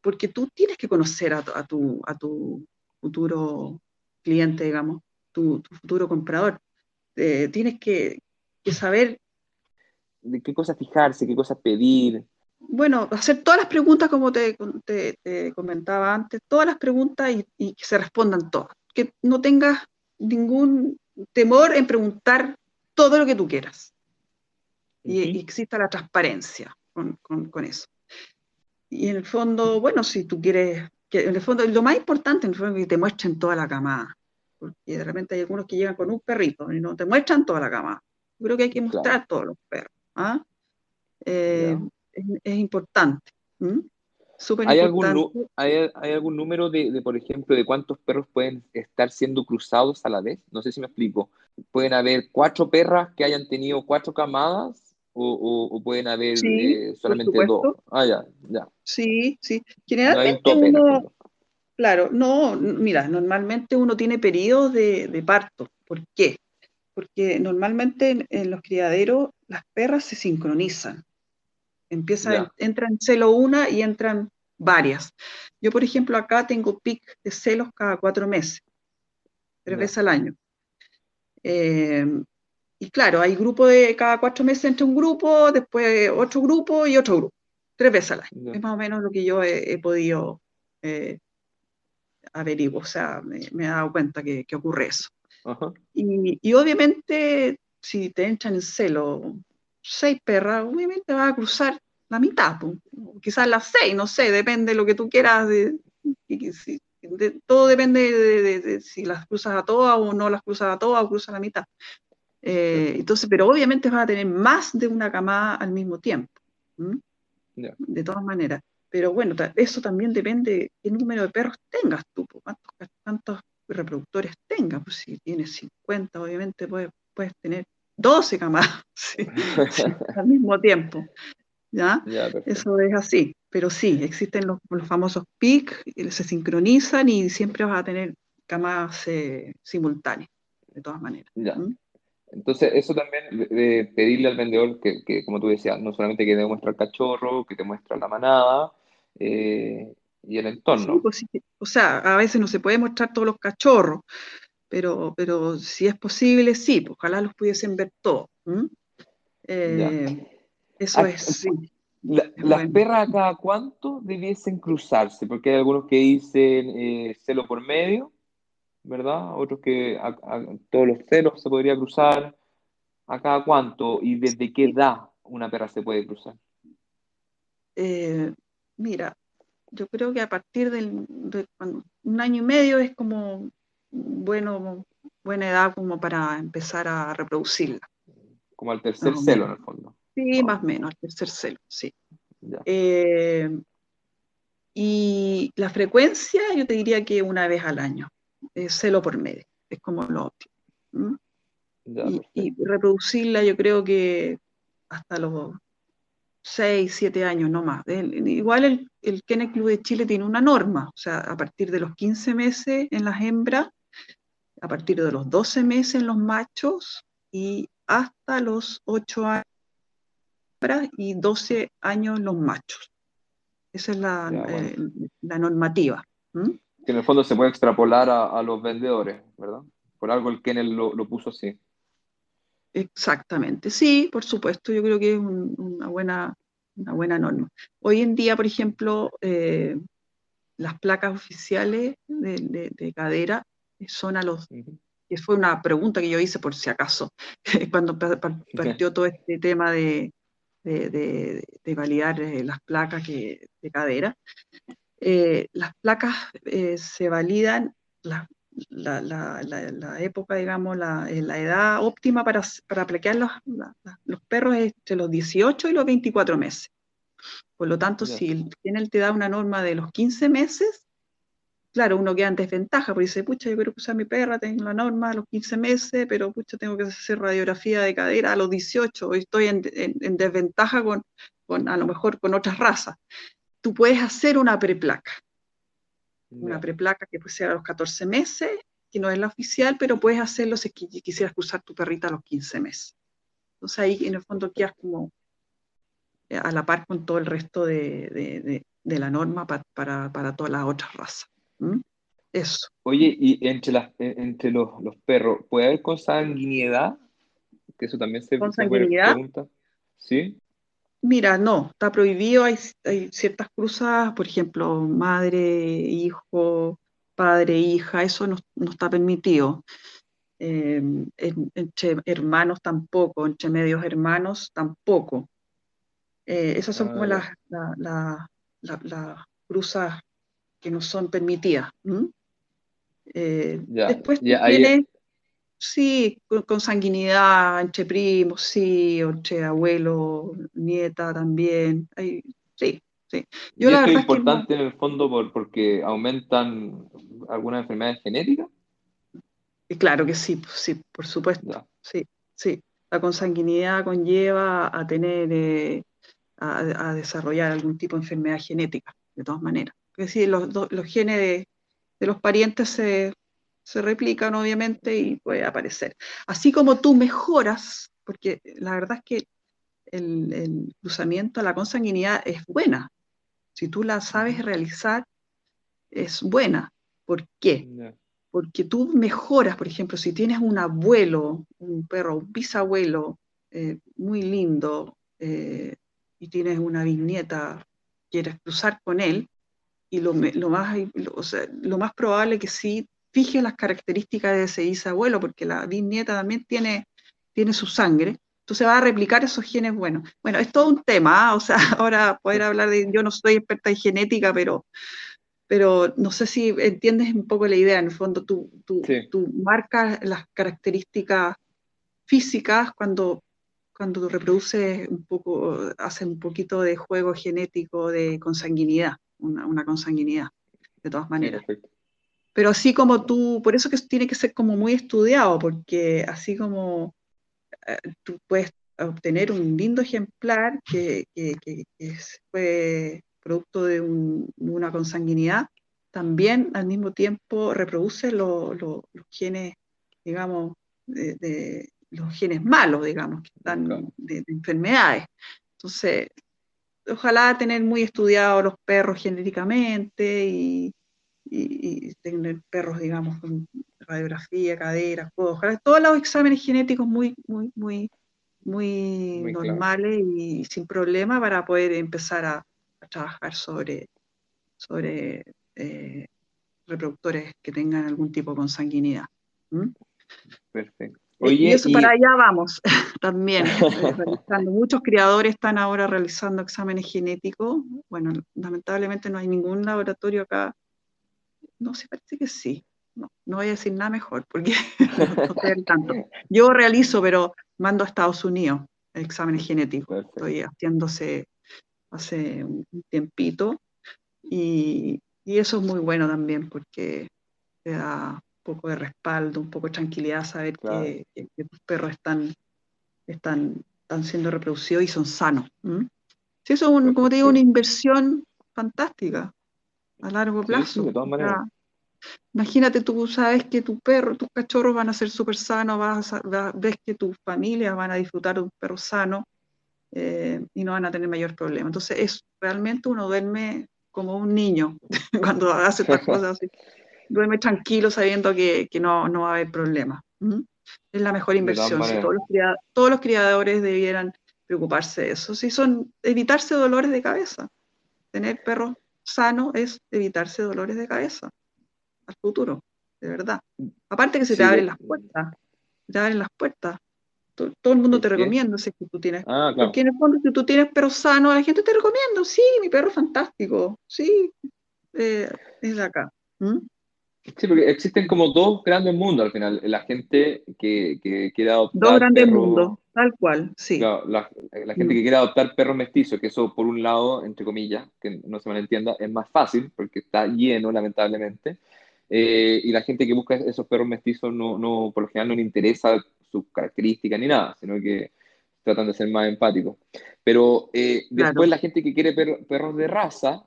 porque tú tienes que conocer a, tu, a tu futuro cliente, digamos tu, futuro comprador. Eh, tienes que, saber... De qué cosas fijarse, qué cosas pedir. Bueno, hacer todas las preguntas como te, comentaba antes, todas las preguntas y, que se respondan todas. Que no tengas ningún temor en preguntar todo lo que tú quieras. Y, exista la transparencia con, eso. Y en el fondo, bueno, si tú quieres, que en el fondo, lo más importante en el fondo es que te muestren toda la camada porque de repente hay algunos que llegan con un perrito y no te muestran toda la cama. Yo creo que hay que mostrar todos los perros. ¿ah? Eh, es, importante. ¿Hay, Algún, ¿hay, algún número de, por ejemplo, de cuántos perros pueden estar siendo cruzados a la vez? No sé si me explico. ¿Pueden haber cuatro perras que hayan tenido cuatro camadas o, pueden haber eh, solamente dos? Ah, ya, ya. Sí, sí. Generalmente uno, Claro, no, mira, normalmente uno tiene periodos de, parto. ¿Por qué? Porque normalmente en, los criaderos las perras se sincronizan. Empiezan, entran en celo una y entran varias. Yo, por ejemplo, acá tengo pic de celos cada cuatro meses, tres veces al año. Eh, y claro, hay grupo de cada cuatro meses entre un grupo, después otro grupo y otro grupo, tres veces al año. Es más o menos lo que yo he, podido eh, averiguo, o sea, me, he dado cuenta que, ocurre eso. Y, obviamente, si te entran en celo seis perras, obviamente vas a cruzar la mitad, quizás las seis, no sé, depende de lo que tú quieras, de, todo depende de, si las cruzas a todas o no las cruzas a todas o cruzas la mitad. Eh, entonces, pero obviamente vas a tener más de una camada al mismo tiempo. De todas maneras. Pero bueno, eso también depende de qué número de perros tengas tú, cuántos, reproductores tengas. Pues si tienes 50, obviamente puedes, puedes tener 12 camadas al mismo tiempo. ¿ya? eso es así. Pero sí, existen los, famosos PIC, se sincronizan y siempre vas a tener camadas eh, simultáneas, de todas maneras. ¿Mm? Entonces, eso también de pedirle al vendedor que, que, como tú decías, no solamente que te muestre el cachorro, que te muestre la manada, eh, y el entorno. Pues o sea, a veces no se puede mostrar todos los cachorros, pero, pero si es posible, sí, pues ojalá los pudiesen ver todos. Eh, eso es, ¿Las perras cada cuánto debiesen cruzarse? Porque hay algunos que dicen eh, celo por medio, ¿verdad? Otros que a, todos los celos se podría cruzar. ¿A cada cuánto y desde qué edad una perra se puede cruzar? Eh, Mira, yo creo que a partir del, de un año y medio es como bueno, buena edad como para empezar a reproducirla. Como al tercer celo en el fondo. Sí, más o menos, al tercer celo, sí. Eh, Y la frecuencia, yo te diría que una vez al año, es celo por medio, es como lo óptimo. y, reproducirla, yo creo que hasta los 6, 7 años, no más. igual el, el Kennel Club de Chile tiene una norma, o sea, a partir de los 15 meses en las hembras, a partir de los 12 meses en los machos y hasta los 8 años y 12 años en los machos. Esa es la, eh, normativa. Que en el fondo se puede extrapolar a, los vendedores, ¿verdad? Por algo el Kennel lo, lo puso así. Exactamente, sí, por supuesto, yo creo que es una, buena, una buena norma. Hoy en día, por ejemplo, eh, las placas oficiales de, cadera son a los, que fue una pregunta que yo hice por si acaso, cuando partió todo este tema de, validar eh, las placas que, de cadera. Eh, las placas se validan, las la, la, la, época, digamos, la, eh, la edad óptima para, para plaquear los, los, perros es entre los 18 y los 24 meses. Por lo tanto, si el kennel te da una norma de los 15 meses, claro, uno queda en desventaja, porque dice, pucha, yo quiero usar mi perra, tengo la norma a los 15 meses, pero pucha, tengo que hacer radiografía de cadera a los 18, hoy estoy en, en, desventaja con, con, a lo mejor con otras razas. Tú puedes hacer una preplaca una preplaca que puede ser a los 14 meses, que no es la oficial, pero puedes hacerlo si quisieras cruzar tu perrita a los 15 meses. Entonces ahí en el fondo quedas como eh, a la par con todo el resto de, la norma para, todas las otras razas. Eso. Oye, y entre, las, e, entre los, perros, ¿puede haber consanguinidad? Que eso también se, ¿Consanguinidad? pregunta. ¿Sí? Mira, no, está prohibido, hay, ciertas cruzas, por ejemplo, madre, hijo, padre, hija, eso no, está permitido. Em, entre hermanos tampoco, entre medios hermanos tampoco. Eh, esas son como ah, las, cruzas que no son permitidas. Eh, después tiene Sí, con, sanguinidad entre primos, sí, entre abuelo, nieta también. sí, sí. Yo ¿Y es importante en el fondo porque aumentan algunas enfermedades genéticas? Claro que sí, sí, por supuesto. Sí, sí. La consanguinidad conlleva a tener, eh, a, desarrollar algún tipo de enfermedad genética, de todas maneras. Es decir, los, los genes de, de los parientes se, se replican obviamente y puede aparecer. Así como tú mejoras, porque la verdad es que el, cruzamiento a la consanguinidad es buena. Si tú la sabes realizar, es buena. ¿Por qué? Porque tú mejoras, por ejemplo, si tienes un abuelo, un perro, un bisabuelo eh, muy lindo eh, y tienes una bisnieta, quieres cruzar con él, y lo, más, lo más probable que sí fije las características de ese bisabuelo, porque la bisnieta también tiene, tiene su sangre, entonces va a replicar esos genes buenos. Bueno, es todo un tema, ¿ah? o sea, ahora poder hablar de, yo no soy experta en genética, pero, pero no sé si entiendes un poco la idea, en el fondo tú, tú, marcas las características físicas cuando, cuando tú reproduces un poco, haces un poquito de juego genético de consanguinidad, una, una consanguinidad, de todas maneras. Pero así como tú, por eso que tiene que ser como muy estudiado, porque así como eh, tú puedes obtener un lindo ejemplar que, que, fue producto de una consanguinidad, también al mismo tiempo reproduce los genes, digamos, de, los genes malos, digamos, que están de, de, enfermedades. Entonces, ojalá tener muy estudiados los perros genéticamente y, y, tener perros, digamos, con radiografía, cadera, codos, todos los exámenes genéticos muy, muy, muy, muy, normales y sin problema para poder empezar a, trabajar sobre, sobre eh, reproductores que tengan algún tipo de consanguinidad. Perfecto. Y eso para allá vamos también, eh. Muchos criadores están ahora realizando exámenes genéticos. Bueno, lamentablemente no hay ningún laboratorio acá no sé, parece que sí. No, no voy a decir nada mejor porque no estoy tanto. Yo realizo, pero mando a Estados Unidos exámenes genéticos. Estoy haciéndose hace un tiempito. Y, eso es muy bueno también porque te da poco de respaldo, un poco de tranquilidad saber que, tus perros están, están, están siendo reproducidos y son sanos. Sí, eso es, como te digo, una inversión fantástica a largo plazo. imagínate, tú sabes que tu perro, tus cachorros van a ser súper sanos, vas ves que tu familia van a disfrutar de un perro sano eh, y no van a tener mayor problema. Entonces, es realmente uno duerme como un niño cuando hace estas cosas así. Duerme tranquilo sabiendo que, que no, no, va a haber problema. Es la mejor inversión. todos, los todos los criadores debieran preocuparse de eso. Si son evitarse dolores de cabeza. Tener perros sanos es evitarse dolores de cabeza al futuro, de verdad. Aparte que se te abren las puertas, te abren las puertas. Todo, el mundo te recomienda si que tú tienes. Ah, Porque en el fondo, si tú tienes perro sano, la gente te recomienda. Sí, mi perro es fantástico. Sí, eh, es de acá. ¿Mm? Sí, porque existen como dos grandes mundos al final. La gente que, que quiere adoptar. Dos grandes mundos, tal cual, sí. la, gente que quiere adoptar perros mestizos, que eso por un lado, entre comillas, que no se malentienda, es más fácil porque está lleno, lamentablemente. Eh, y la gente que busca esos perros mestizos, no, no, por lo general no le interesa sus características ni nada, sino que tratan de ser más empáticos. Pero eh, después la gente que quiere perros de raza,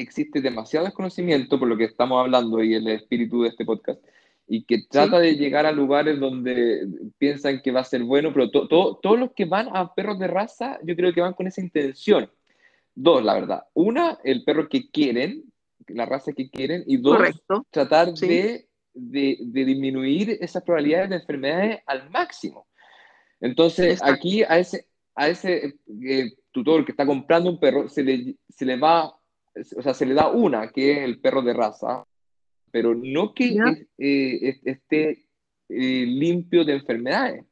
existe demasiado desconocimiento por lo que estamos hablando y el espíritu de este podcast, y que trata de llegar a lugares donde piensan que va a ser bueno, pero todos los que van a perros de raza, yo creo que van con esa intención. Dos, la verdad. Una, el perro que quieren, la raza que quieren, y dos, tratar de, de, disminuir esas probabilidades de enfermedades al máximo. Entonces, aquí a ese, a ese eh, tutor que está comprando un perro, se le, se le va o sea, se le da una, que es el perro de raza, pero no que eh, esté eh, limpio de enfermedades.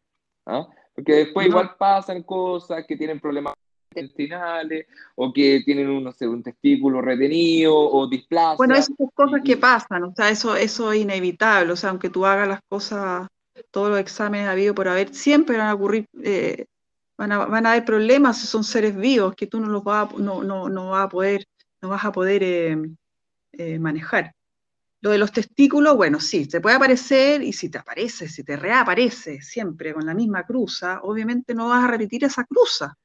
¿ah? Porque después igual pasan cosas que tienen problemas intestinales o que tienen un, no sé, un testículo retenido o displasia. Bueno, esas son cosas que pasan, o sea, eso, eso es inevitable, o sea, aunque tú hagas las cosas, todos los exámenes habido por haber, siempre van a ocurrir, eh, van, a, van, a, haber problemas son seres vivos que tú no los vas no, no, no vas a poder no vas a poder eh, eh, manejar. Lo de los testículos, bueno, sí, te puede aparecer y si te aparece, si te reaparece siempre con la misma cruza, obviamente no vas a repetir esa cruza.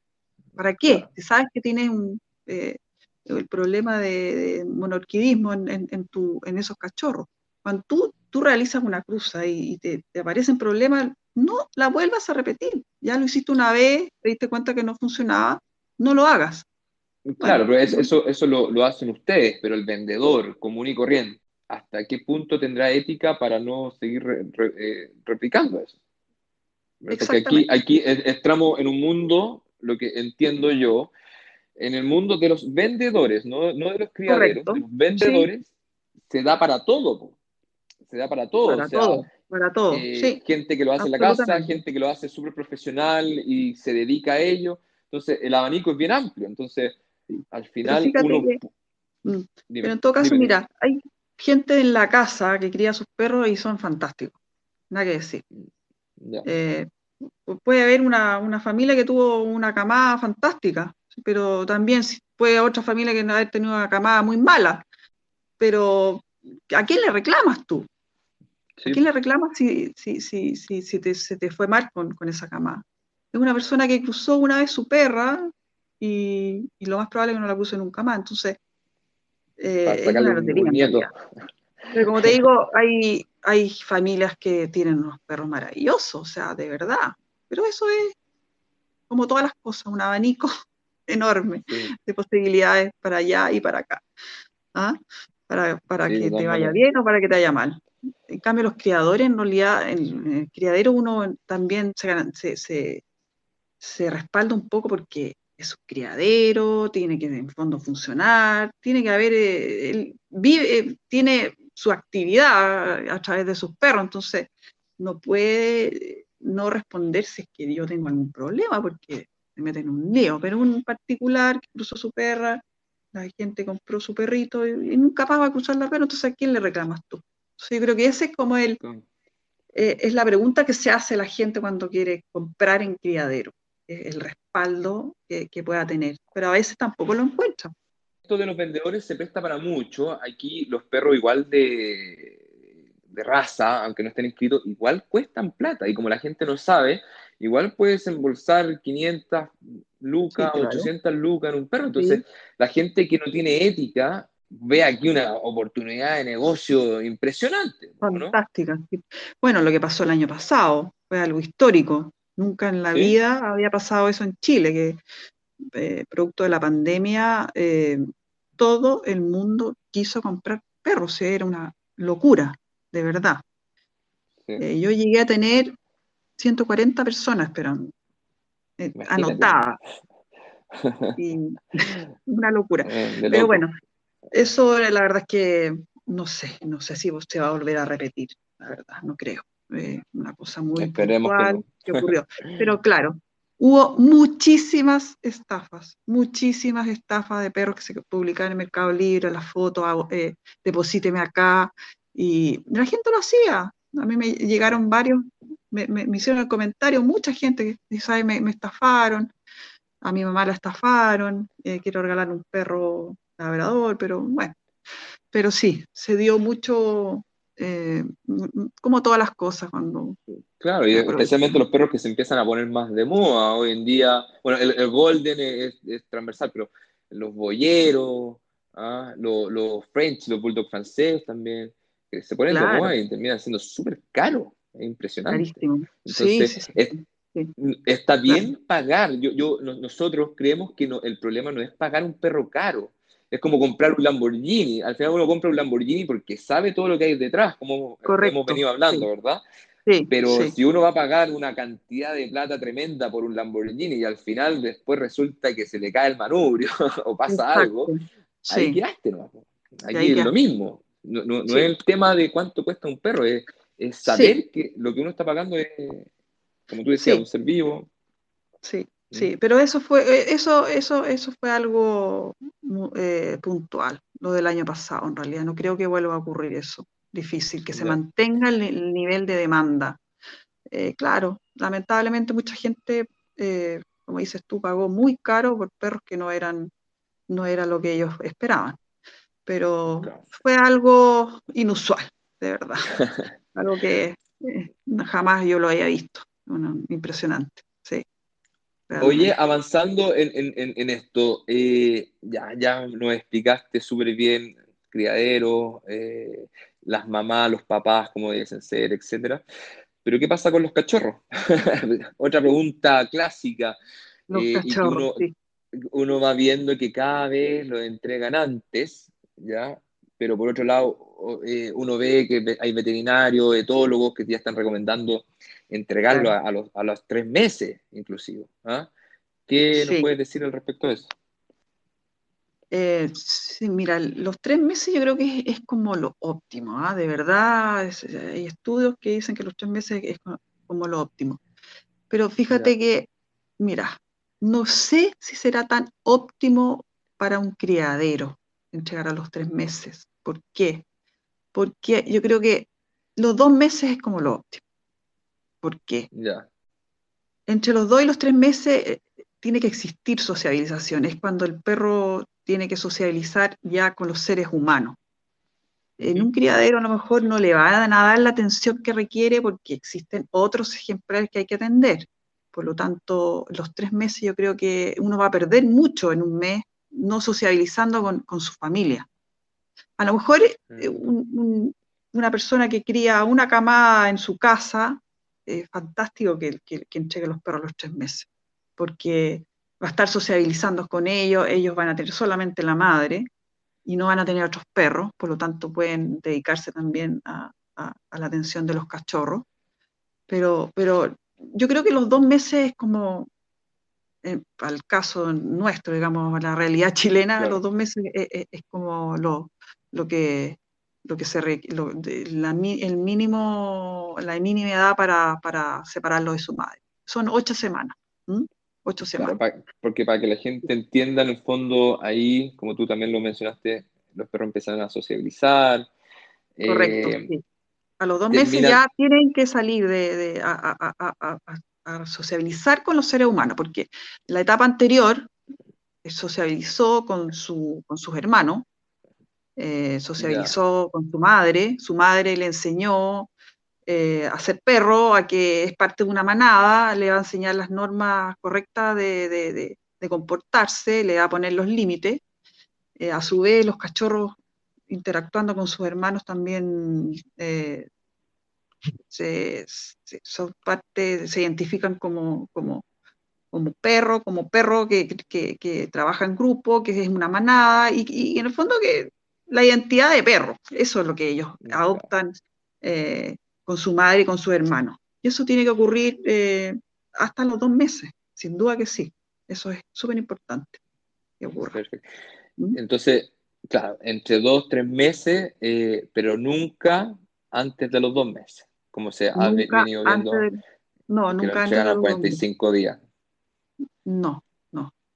¿Para qué? Si sabes que tienes un, eh, el problema de, monorquidismo en, en, tu, en, esos cachorros. Cuando tú, tú realizas una cruza y, te, te, aparecen problemas, no la vuelvas a repetir. Ya lo hiciste una vez, te diste cuenta que no funcionaba, no lo hagas. Claro, pero eso, eso lo, lo, hacen ustedes, pero el vendedor común y corriente, ¿hasta qué punto tendrá ética para no seguir eh, replicando eso? Porque aquí, aquí estamos en un mundo, lo que entiendo yo, en el mundo de los vendedores, no, no de los criaderos, los vendedores, se da para todo. Se da para todo. Para todo, para todo. Eh, gente que lo hace en la casa, gente que lo hace súper profesional y se dedica a ello. Entonces, el abanico es bien amplio. Entonces, al final uno... Mm, pero en todo caso, mira, hay gente en la casa que cría sus perros y son fantásticos. Nada que decir. Eh, puede haber una, familia que tuvo una camada fantástica, pero también puede haber otra familia que haber tenido una camada muy mala. Pero, ¿a quién le reclamas tú? ¿A quién le reclamas si, si, si, si, te, se te fue mal con, con esa camada? Es una persona que cruzó una vez su perra y, lo más probable es que no la cruce nunca más. Entonces, eh, es una lotería. Pero como te digo, hay, hay familias que tienen unos perros maravillosos, o sea, de verdad. Pero eso es, como todas las cosas, un abanico enorme de posibilidades para allá y para acá. ¿ah? Para, para que te vaya bien o para que te vaya mal. En cambio, los criadores, en realidad, en, el criadero uno también se, se, se respalda un poco porque es su criadero, tiene que en fondo funcionar, tiene que haber, eh, él vive, eh, tiene su actividad a través de sus perros, entonces no puede no responder si es que yo tengo algún problema porque me meten un lío, pero un particular que cruzó su perra, la gente compró su perrito y, nunca va a cruzar la perra, entonces ¿a quién le reclamas tú? yo creo que ese es como el, eh, es la pregunta que se hace la gente cuando quiere comprar en criadero el respaldo que, pueda tener, pero a veces tampoco lo encuentra. esto de los vendedores se presta para mucho. Aquí los perros igual de, de raza, aunque no estén inscritos, igual cuestan plata. Y como la gente no sabe, igual puedes embolsar 500 lucas, 800 lucas en un perro. Entonces, la gente que no tiene ética ve aquí una oportunidad de negocio impresionante. Fantástica. Bueno, lo que pasó el año pasado fue algo histórico. Nunca en la vida había pasado eso en Chile, que eh, producto de la pandemia, eh, todo el mundo quiso comprar perros. Era una locura, de verdad. Eh, yo llegué a tener 140 personas esperando, anotadas. una locura. Pero bueno, eso la verdad es que no sé, no sé si se va a volver a repetir, la verdad, no creo. Una cosa muy puntual que, ocurrió. Pero claro, hubo muchísimas estafas, muchísimas estafas de perros que se publicaban en Mercado Libre, las fotos, eh, deposíteme acá, y la gente lo hacía. A mí me llegaron varios, me, hicieron el comentario, mucha gente que me, me estafaron, a mi mamá la estafaron, eh, quiero regalar un perro labrador, pero bueno, pero sí, se dio mucho, eh, como todas las cosas cuando... Claro, y especialmente los perros que se empiezan a poner más de moda hoy en día. Bueno, el, Golden es, transversal, pero los boyeros, ¿ah? los, French, los Bulldog francés también, que se ponen de moda y terminan siendo súper caros. Es impresionante. Entonces, está bien pagar. Yo, yo, nosotros creemos que no, el problema no es pagar un perro caro, es como comprar un Lamborghini. Al final uno compra un Lamborghini porque sabe todo lo que hay detrás, como hemos venido hablando, ¿verdad? Sí, Pero si uno va a pagar una cantidad de plata tremenda por un Lamborghini y al final después resulta que se le cae el manubrio o pasa algo, ahí quedaste, ¿no? Aquí es lo mismo. No, es el tema de cuánto cuesta un perro, es, saber que lo que uno está pagando es, como tú decías, un ser vivo. Sí, Sí, pero eso fue, eh, eso, eso, eso fue algo eh, puntual, lo del año pasado, en realidad. No creo que vuelva a ocurrir eso. Difícil, que se mantenga el, nivel de demanda. Eh, claro, lamentablemente mucha gente, como dices tú, pagó muy caro por perros que no eran, no era lo que ellos esperaban. Pero fue algo inusual, de verdad. algo que jamás yo lo había visto. impresionante. Oye, avanzando en, esto, eh, ya, ya nos explicaste súper bien criadero, eh, las mamás, los papás, cómo deben ser, etcétera. Pero ¿qué pasa con los cachorros? Otra pregunta clásica. Los eh, cachorros, uno, va viendo que cada vez lo entregan antes, ¿ya? Pero por otro lado, uno ve que hay veterinarios, etólogos que ya están recomendando entregarlo a, los, a, los, tres meses, inclusive. ¿ah? ¿Qué nos puedes decir al respecto de eso? Eh, sí, mira, los tres meses yo creo que es, como lo óptimo, ¿ah? de verdad, hay estudios que dicen que los tres meses es como lo óptimo. Pero fíjate que, mira, no sé si será tan óptimo para un criadero entregar a los tres meses. ¿Por qué? Porque yo creo que los dos meses es como lo óptimo. ¿Por qué? Entre los dos y los tres meses eh, tiene que existir sociabilización. Es cuando el perro tiene que sociabilizar ya con los seres humanos. En un criadero a lo mejor no le va a dar la atención que requiere porque existen otros ejemplares que hay que atender. Por lo tanto, los tres meses yo creo que uno va a perder mucho en un mes no sociabilizando con, su familia. A lo mejor eh, mm. una persona que cría una camada en su casa eh, fantástico que, que, entregue los perros los tres meses, porque va a estar sociabilizando con ellos, ellos van a tener solamente la madre y no van a tener otros perros, por lo tanto pueden dedicarse también a, la atención de los cachorros. Pero, pero yo creo que los dos meses es como, eh, al caso nuestro, digamos, la realidad chilena, los dos meses es, es como lo, lo, que, lo que se lo, la, el mínimo, la mínima edad para, para, separarlo de su madre. Son ocho semanas. Ocho semanas. porque para que la gente entienda, en el fondo, ahí, como tú también lo mencionaste, los perros empiezan a sociabilizar. Correcto, eh, A los dos meses ya tienen que salir de, de a, a, a, sociabilizar con los seres humanos, porque la etapa anterior sociabilizó con, su, con sus hermanos, eh, socializó con su madre, su madre le enseñó eh, a ser perro, a que es parte de una manada, le va a enseñar las normas correctas de, comportarse, le va a poner los límites. Eh, a su vez, los cachorros interactuando con sus hermanos también se, son parte, se identifican como, como, como perro, como perro que, que, trabaja en grupo, que es una manada, y, y, en el fondo que la identidad de perro, eso es lo que ellos adoptan eh, con su madre y con su hermano. Y eso tiene que ocurrir eh, hasta los dos meses, sin duda que sí. Eso es súper importante que ocurra. ¿Mm? Entonces, claro, entre dos, tres meses, eh, pero nunca antes de los dos meses, como se ha venido viendo. no, nunca antes de los 45 días. No,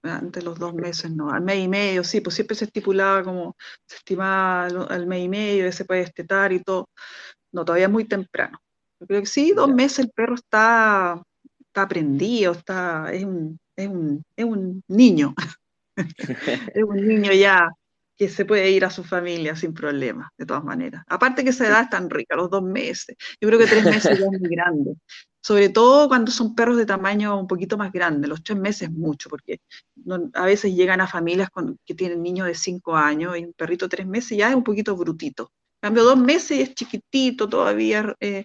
antes los dos meses no, al mes y medio, sí, pues siempre se estipulaba como, se estimaba al mes y medio, se puede estetar y todo. No, todavía es muy temprano. Yo creo que sí, dos meses el perro está, está aprendido, está, es un, es un, es un niño. es un niño ya que se puede ir a su familia sin problema, de todas maneras. Aparte que esa edad es tan rica, los dos meses. Yo creo que tres meses ya es muy grande sobre todo cuando son perros de tamaño un poquito más grande, los tres meses mucho, porque a veces llegan a familias que tienen niños de cinco años y un perrito tres meses ya es un poquito brutito. En cambio, dos meses y es chiquitito todavía, eh,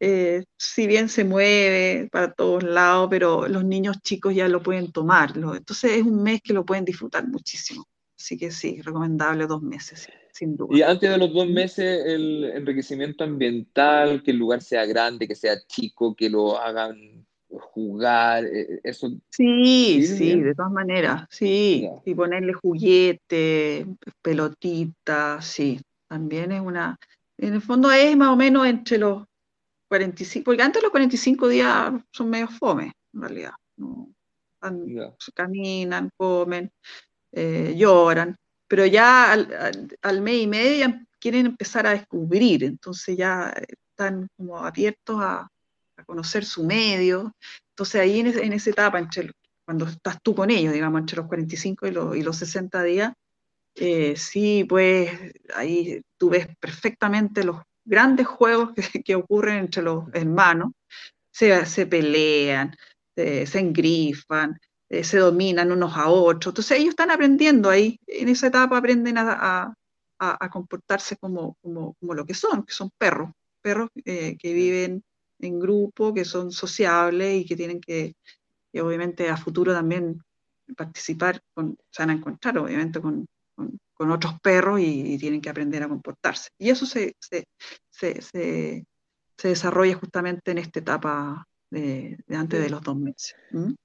eh, si bien se mueve para todos lados, pero los niños chicos ya lo pueden tomar. entonces es un mes que lo pueden disfrutar muchísimo. Así que sí, recomendable dos meses, sin duda. Y antes de los dos meses, el enriquecimiento ambiental, que el lugar sea grande, que sea chico, que lo hagan jugar, eh, eso. Sí, sí, de todas maneras, sí. Y ponerle juguete, pelotita, sí. También es una. En el fondo es más o menos entre los 45, porque antes los 45 días son medio fome, en realidad. ¿no? Caminan, comen. Eh, lloran, pero ya al, mes y medio quieren empezar a descubrir, entonces ya están como abiertos a, conocer su medio, entonces ahí en, esa etapa, entre, cuando estás tú con ellos, digamos, entre los 45 y los, y los 60 días, eh, sí, pues ahí tú ves perfectamente los grandes juegos que, ocurren entre los hermanos, se, se pelean, se engrifan, eh, se dominan unos a otros. Entonces ellos están aprendiendo ahí, en esa etapa aprenden a, comportarse como, como, lo que son, que son perros, perros eh, que viven en grupo, que son sociables y que tienen que, obviamente a futuro también participar, con, se van a encontrar obviamente con, otros perros y, tienen que aprender a comportarse. Y eso se, se, se desarrolla justamente en esta etapa de, antes de los dos meses.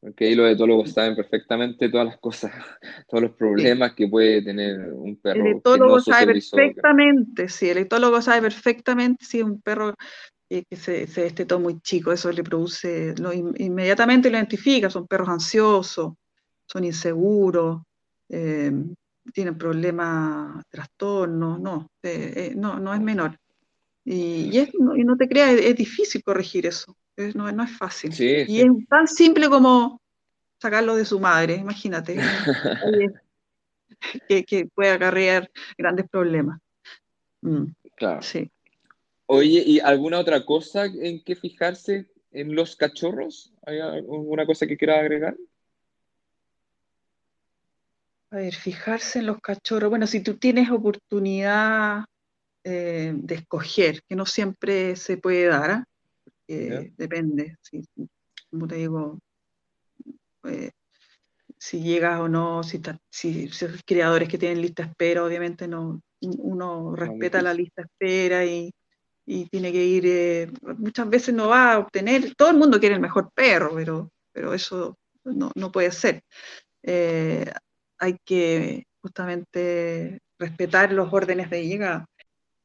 Ok, los etólogos saben perfectamente todas las cosas, todos los problemas que puede tener un perro. El etólogo sabe perfectamente, sí, el etólogo sabe perfectamente si un perro que se, se destetó muy chico, eso le produce, lo, inmediatamente lo identifica, son perros ansiosos, son inseguros, eh, tienen problemas, trastornos, no, eh, eh, no, no es menor. Y, y, no, te creas, es, difícil corregir eso no, no es fácil. y es tan simple como sacarlo de su madre, imagínate. que, que, puede acarrear grandes problemas. Mm, claro. Sí. Oye, ¿y alguna otra cosa en que fijarse en los cachorros? ¿Hay alguna cosa que quiera agregar? A ver, fijarse en los cachorros. Bueno, si tú tienes oportunidad eh, de escoger, que no siempre se puede dar, ¿ah? depende, si, como te digo, eh, si llegas o no, si, si, si creadores que tienen lista espera, obviamente no, uno respeta la lista espera y, tiene que ir, eh, muchas veces no va a obtener, todo el mundo quiere el mejor perro, pero, pero eso no, puede ser. Eh, hay que justamente respetar los órdenes de llegada.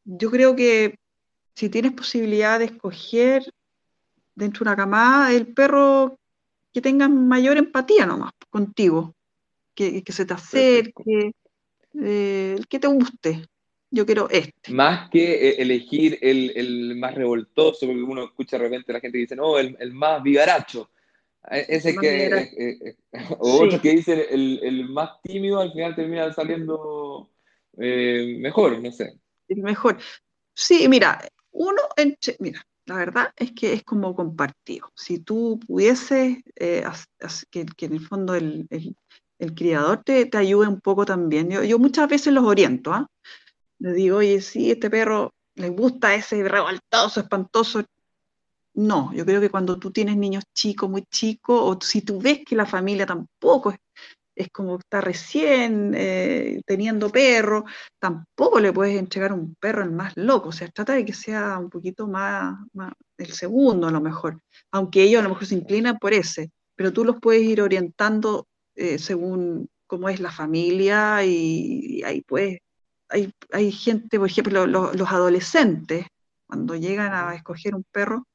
Yo creo que si tienes posibilidad de escoger, dentro de una camada, el perro que tenga mayor empatía nomás contigo, que, se te acerque, eh, el que te guste. Yo quiero este. Más que eh, elegir el, el, más revoltoso, porque uno escucha de repente a la gente que dice, no, el, el más vivaracho. Eh, ese que, eh, eh, o otros que dicen el, el, más tímido al final termina saliendo mejor, no sé. Mejor. Sí, mira, uno, mira, la verdad es que es como compartido. Si tú pudieses, que, que, en el fondo el, el, criador te, te, ayude un poco también. Yo, muchas veces los oriento, ¿ah? Le digo, oye, sí, este perro le gusta ese revoltoso, espantoso, no, yo creo que cuando tú tienes niños chicos, muy chicos, o si tú ves que la familia tampoco es, es como está recién eh, teniendo perro, tampoco le puedes entregar un perro el más loco. O sea, trata de que sea un poquito más, el segundo a lo mejor, aunque ellos a lo mejor se inclinan por ese, pero tú los puedes ir orientando eh, según cómo es la familia y, ahí pues hay, hay, gente, por ejemplo, los adolescentes, cuando llegan a escoger un perro,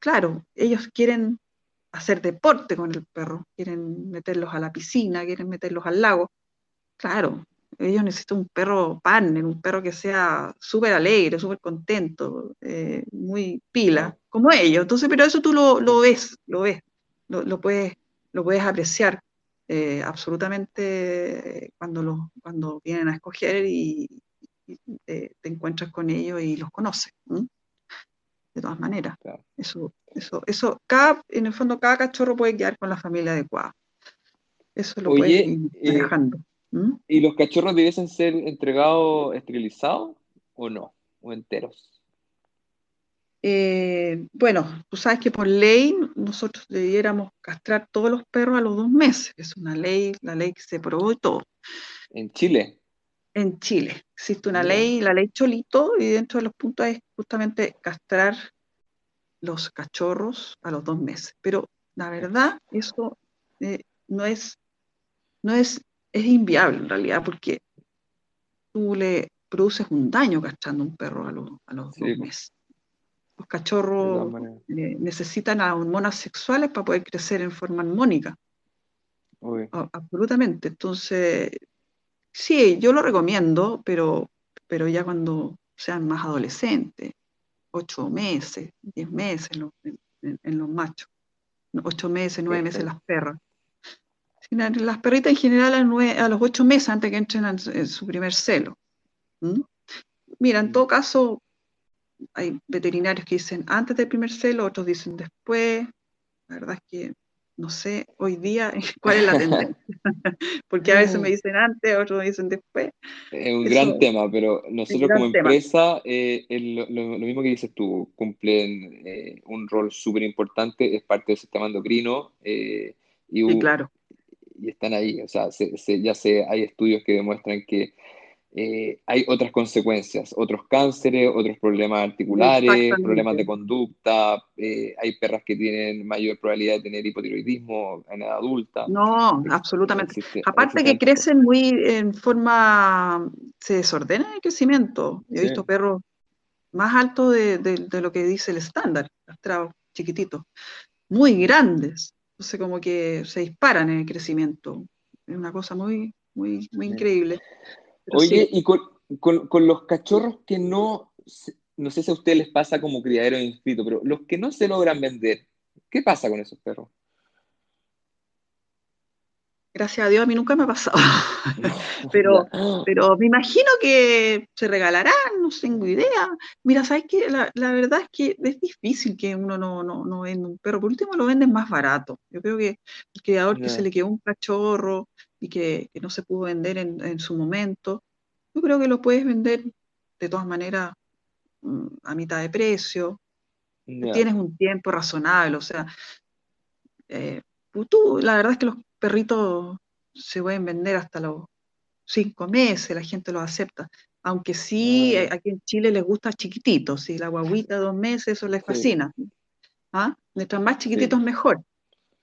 claro, ellos quieren hacer deporte con el perro, quieren meterlos a la piscina, quieren meterlos al lago. Claro, ellos necesitan un perro partner, un perro que sea súper alegre, súper contento, eh, muy pila, como ellos. Entonces, pero eso tú lo, ves, lo ves, lo, puedes, lo puedes apreciar eh, absolutamente cuando, cuando vienen a escoger y, te, encuentras con ellos y los conoces de todas maneras. Eso, eso, eso, cada, en el fondo, cada cachorro puede quedar con la familia adecuada. Eso lo puede ir eh, manejando. ¿Y los cachorros debiesen ser entregados esterilizados o no? ¿O enteros? Eh, bueno, tú sabes que por ley nosotros debiéramos castrar todos los perros a los dos meses. Es una ley, la ley que se probó y todo. ¿En Chile? en Chile. Existe una ley, la ley Cholito, y dentro de los puntos es justamente castrar los cachorros a los dos meses. Pero la verdad, eso eh, no es, no es, es inviable en realidad, porque tú le produces un daño castrando un perro a los, dos meses. Los cachorros eh, necesitan hormonas sexuales para poder crecer en forma armónica. Absolutamente. Entonces, Sí, yo lo recomiendo, pero, pero ya cuando sean más adolescentes, ocho meses, diez meses en, los machos, ocho meses, nueve meses las perras. Las perritas en general a, los ocho meses antes que entren en, su primer celo. Mira, en todo caso, hay veterinarios que dicen antes del primer celo, otros dicen después. La verdad es que no sé hoy día cuál es la tendencia, porque a veces me dicen antes, otros me dicen después. Es un gran tema, pero nosotros como empresa, eh, lo, mismo que dices tú, cumplen eh, un rol súper importante, es parte del sistema endocrino. Eh, y, claro. y están ahí, o sea, ya sé, hay estudios que demuestran que eh, hay otras consecuencias, otros cánceres, otros problemas articulares, problemas de conducta, eh, hay perras que tienen mayor probabilidad de tener hipotiroidismo en edad adulta. No, absolutamente. Aparte que crecen muy en forma, se desordena el crecimiento. he visto perros más altos de, lo que dice el estándar, castrados, chiquititos, muy grandes. Entonces como que se disparan en el crecimiento. Es una cosa muy, muy, muy increíble. Oye, y con, con, los cachorros que no, no sé si a ustedes les pasa como criadero inscrito, pero los que no se logran vender, ¿qué pasa con esos perros? Gracias a Dios a mí nunca me ha pasado. pero, pero me imagino que se regalarán, no tengo idea. Mira, ¿sabes qué? La, la, verdad es que es difícil que uno no, no, no venda un perro. Por último, lo venden más barato. Yo creo que el criador que se le quedó un cachorro y que, no se pudo vender en, su momento, yo creo que lo puedes vender de todas maneras mm, a mitad de precio. Tienes un tiempo razonable, o sea, eh, pues tú, la verdad es que los perritos se pueden vender hasta los cinco meses, la gente los acepta. Aunque sí, eh, aquí en Chile les gusta chiquititos, si la guaguita dos meses, eso les fascina. ¿Ah? Mientras más chiquititos mejor.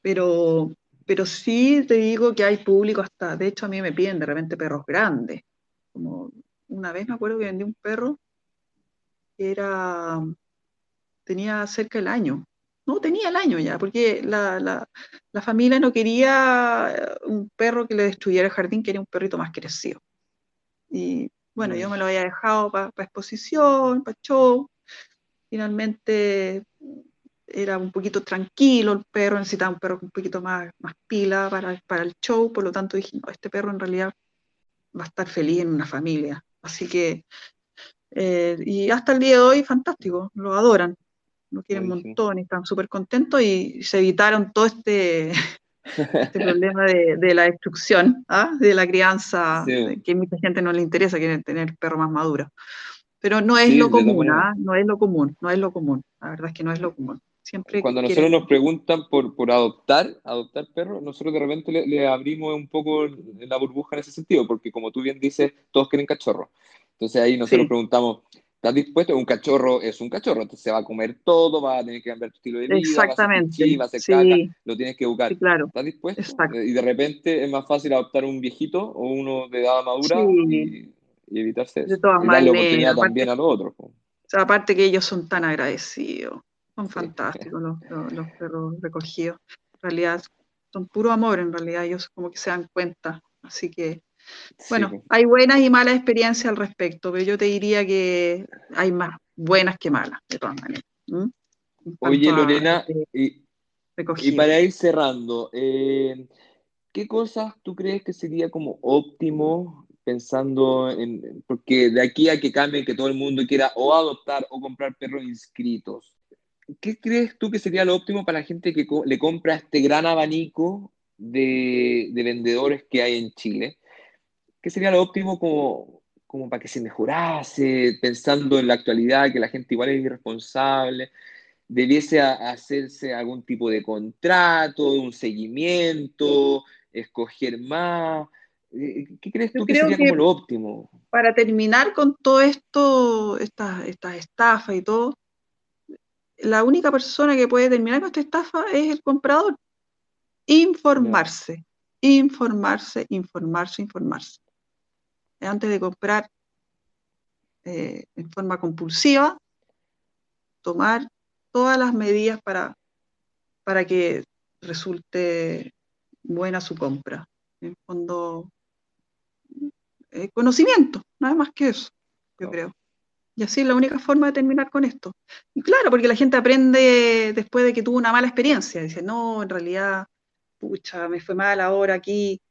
Pero, pero sí te digo que hay público hasta, de hecho a mí me piden de repente perros grandes. Como una vez me acuerdo que vendí un perro que era, tenía cerca del año. No, tenía el año ya, porque la, familia no quería eh, un perro que le destruyera el jardín, quería un perrito más crecido. Y bueno, yo mm. me lo había dejado para exposición, para show. Finalmente era un poquito tranquilo el perro, necesitaba un perro con un poquito más, más pila para, para el show, por lo tanto dije, no, este perro en realidad va a estar feliz en una familia. Así que, eh, y hasta el día de hoy, fantástico, lo adoran, lo quieren un montón y están súper contentos y se evitaron todo este, este problema de, la destrucción, ¿ah? de la crianza, que a mucha gente no le interesa, quieren tener perro más maduro. Pero no es lo común, ¿ah? no es lo común, no es lo común, la verdad es que no es lo común. Siempre Cuando nosotros nos preguntan por, por adoptar, adoptar perros, nosotros de repente le, abrimos un poco la burbuja en ese sentido, porque como tú bien dices, todos quieren cachorro. Entonces ahí nosotros preguntamos, ¿estás dispuesto? Un cachorro es un cachorro, entonces se va a comer todo, va a tener que cambiar tu estilo de vida, Exactamente. va a hacer, caca, lo tienes que educar. claro. ¿Estás dispuesto? Y de repente es más fácil adoptar un viejito o uno de edad madura y, evitarse eso. De todas y darle oportunidad también a los otros. Aparte que ellos son tan agradecidos, son fantásticos los, los, perros recogidos. En realidad son puro amor, en realidad ellos como que se dan cuenta. Así que bueno, pues. hay buenas y malas experiencias al respecto, pero yo te diría que hay más buenas que malas, de todas maneras. Oye, Lorena, y, para ir cerrando, eh, ¿qué cosas tú crees que sería como óptimo pensando en, porque de aquí a que cambie, que todo el mundo quiera o adoptar o comprar perros inscritos? ¿Qué crees tú que sería lo óptimo para la gente que le compra este gran abanico de, de vendedores que hay en Chile? ¿Qué sería lo óptimo como, como para que se mejorase, pensando en la actualidad, que la gente igual es irresponsable? ¿Debiese hacerse algún tipo de contrato, un seguimiento, escoger más? Eh, ¿Qué crees tú que sería como lo óptimo? Para terminar con todo esto, estas esta estafas y todo, la única persona que puede terminar con esta estafa es el comprador. Informarse, informarse, informarse, informarse antes de comprar eh, en forma compulsiva, tomar todas las medidas para, para que resulte buena su compra. En fondo, eh, conocimiento, nada más que eso, yo creo. Y así es la única forma de terminar con esto. Y claro, porque la gente aprende después de que tuvo una mala experiencia. Dice, no, en realidad, pucha, me fue mal ahora aquí,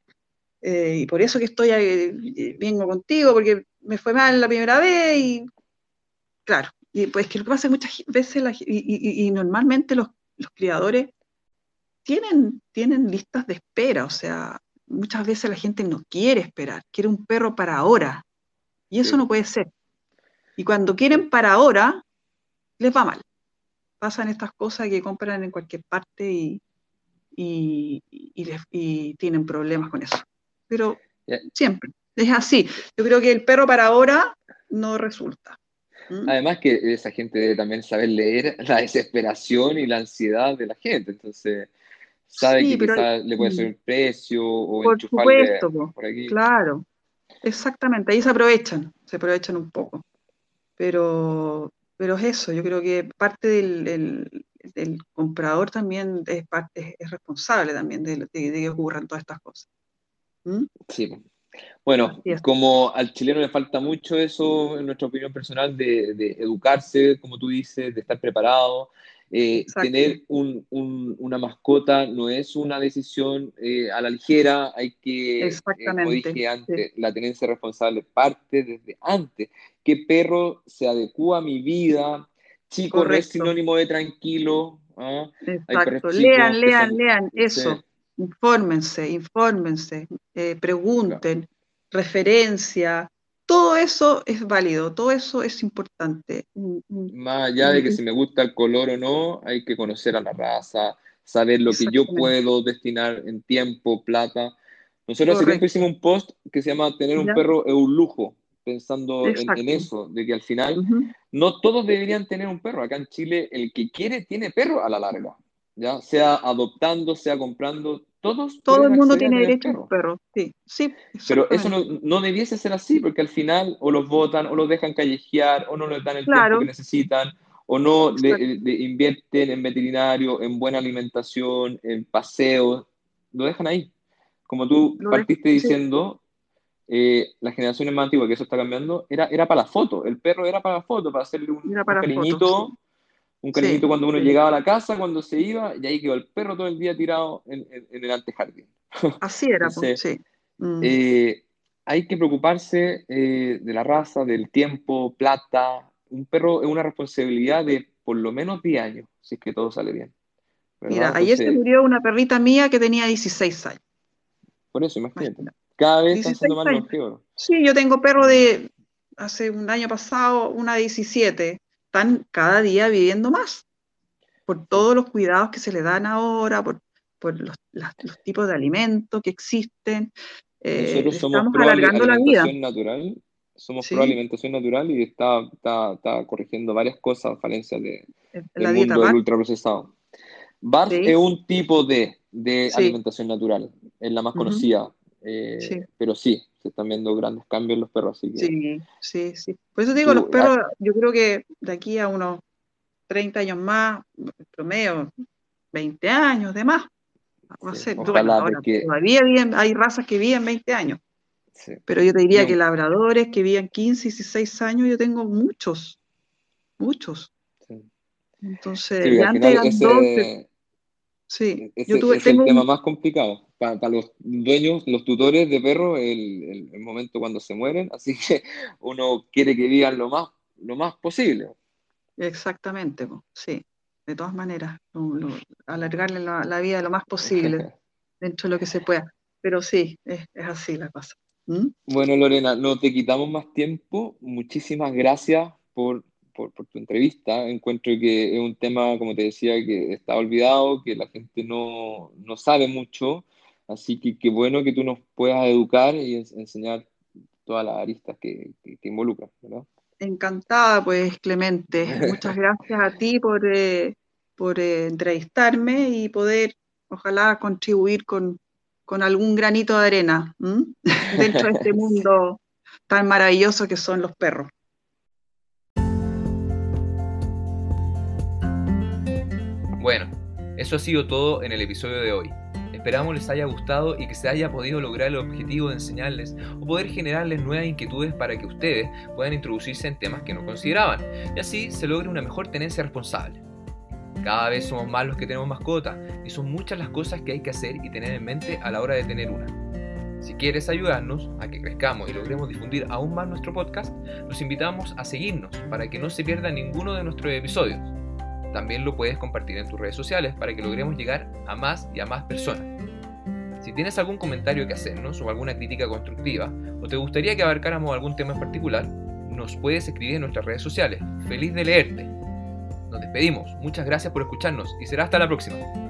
eh, y por eso que estoy, eh, vengo contigo, porque me fue mal la primera vez y claro, y pues que lo que pasa muchas veces, y, normalmente los, criadores tienen, tienen listas de espera, o sea, muchas veces la gente no quiere esperar, quiere un perro para ahora, y eso no puede ser. Y cuando quieren para ahora, les va mal. Pasan estas cosas que compran en cualquier parte y, y tienen problemas con eso pero siempre, es así. Yo creo que el perro para ahora no resulta. ¿Mm? Además que esa gente debe también saber leer la desesperación y la ansiedad de la gente, entonces sabe que quizás le puede hacer un precio o por supuesto, por aquí. Claro, exactamente, ahí se aprovechan, se aprovechan un poco. Pero, pero es eso, yo creo que parte del, comprador también es, es, responsable también de, de, que ocurran todas estas cosas. ¿Mm? Sí. Bueno, como al chileno le falta mucho eso, en nuestra opinión personal, de, educarse, como tú dices, de estar preparado. Eh, tener una mascota no es una decisión eh, a la ligera, hay que, eh, como dije antes, la tenencia responsable parte desde antes. ¿Qué perro se adecua a mi vida? Chico no es sinónimo de tranquilo. ¿ah? Exacto, lean, lean, lean, eso. Infórmense, infórmense, pregunten, referencia, todo eso es válido, todo eso es importante. Más allá de que si me gusta el color o no, hay que conocer a la raza, saber lo que yo puedo destinar en tiempo, plata. Nosotros hace tiempo hicimos un post que se llama Tener un perro es un lujo, pensando en, eso, de que al final no todos deberían tener un perro. Acá en Chile, el que quiere tiene perro a la larga, ya sea adoptando, sea comprando, todos Todo el mundo tiene derecho a un perro, sí, sí. Pero eso no, no, debiese ser así, porque al final o los votan, o los dejan callejear, o no les dan el tiempo que necesitan, o no invierten en veterinario, en buena alimentación, en paseos, lo dejan ahí. Como tú partiste diciendo, eh, las generaciones más antiguas, que eso está cambiando, era, era para la foto, el perro era para la foto, para hacerle un, cariñito Un cariñito cuando uno llegaba a la casa, cuando se iba, y ahí quedó el perro todo el día tirado en, el antejardín. Así era, pues, sí. Mm. Eh, hay que preocuparse eh, de la raza, del tiempo, plata. Un perro es una responsabilidad de por lo menos 10 años, si es que todo sale bien. Mira, ayer se murió una perrita mía que tenía 16 años. Por eso, imagínate. Cada vez están siendo más longevos. Sí, yo tengo perro de hace un año pasado, una de 17. Están cada día viviendo más. Por todos los cuidados que se le dan ahora, por, los, tipos de alimentos que existen. Eh, Nosotros somos pro alimentación natural. Somos pro alimentación natural y está, está, corrigiendo varias cosas, falencias de, del mundo del ultraprocesado. BARF es un tipo de, alimentación natural, es la más conocida, eh, pero sí, se están viendo grandes cambios en los perros. Así Sí, sí, sí. Por eso digo, los perros, yo creo que de aquí a unos 30 años más, promedio, 20 años de más. No sé, todavía hay razas que viven 20 años. Pero yo te diría que labradores que viven 15, 16 años, yo tengo muchos, muchos. Entonces, sí, antes eran Sí, yo tuve, es el tema más complicado. Para, los dueños, los tutores de perros, el, el, momento cuando se mueren, así que uno quiere que vivan lo más, lo más posible. Exactamente, sí, de todas maneras, alargarle la, vida lo más posible dentro de lo que se pueda. Pero sí, es, así la cosa. ¿Mm? Bueno, Lorena, no te quitamos más tiempo. Muchísimas gracias por por, tu entrevista. Encuentro que es un tema, como te decía, que está olvidado, que la gente no, no sabe mucho. Así que qué bueno que tú nos puedas educar y enseñar todas las aristas que, que, involucran, ¿verdad? Encantada, pues, Clemente. Muchas gracias a ti por, eh, por eh, entrevistarme y poder, ojalá, contribuir con, con algún granito de arena dentro de este mundo tan maravilloso que son los perros. Bueno, eso ha sido todo en el episodio de hoy. Esperamos les haya gustado y que se haya podido lograr el objetivo de enseñarles o poder generarles nuevas inquietudes para que ustedes puedan introducirse en temas que no consideraban y así se logre una mejor tenencia responsable. Cada vez somos más los que tenemos mascotas y son muchas las cosas que hay que hacer y tener en mente a la hora de tener una. Si quieres ayudarnos a que crezcamos y logremos difundir aún más nuestro podcast, los invitamos a seguirnos para que no se pierda ninguno de nuestros episodios. También lo puedes compartir en tus redes sociales para que logremos llegar a más y a más personas. Si tienes algún comentario que hacernos o alguna crítica constructiva o te gustaría que abarcáramos algún tema en particular, nos puedes escribir en nuestras redes sociales. Feliz de leerte. Nos despedimos. Muchas gracias por escucharnos y será hasta la próxima.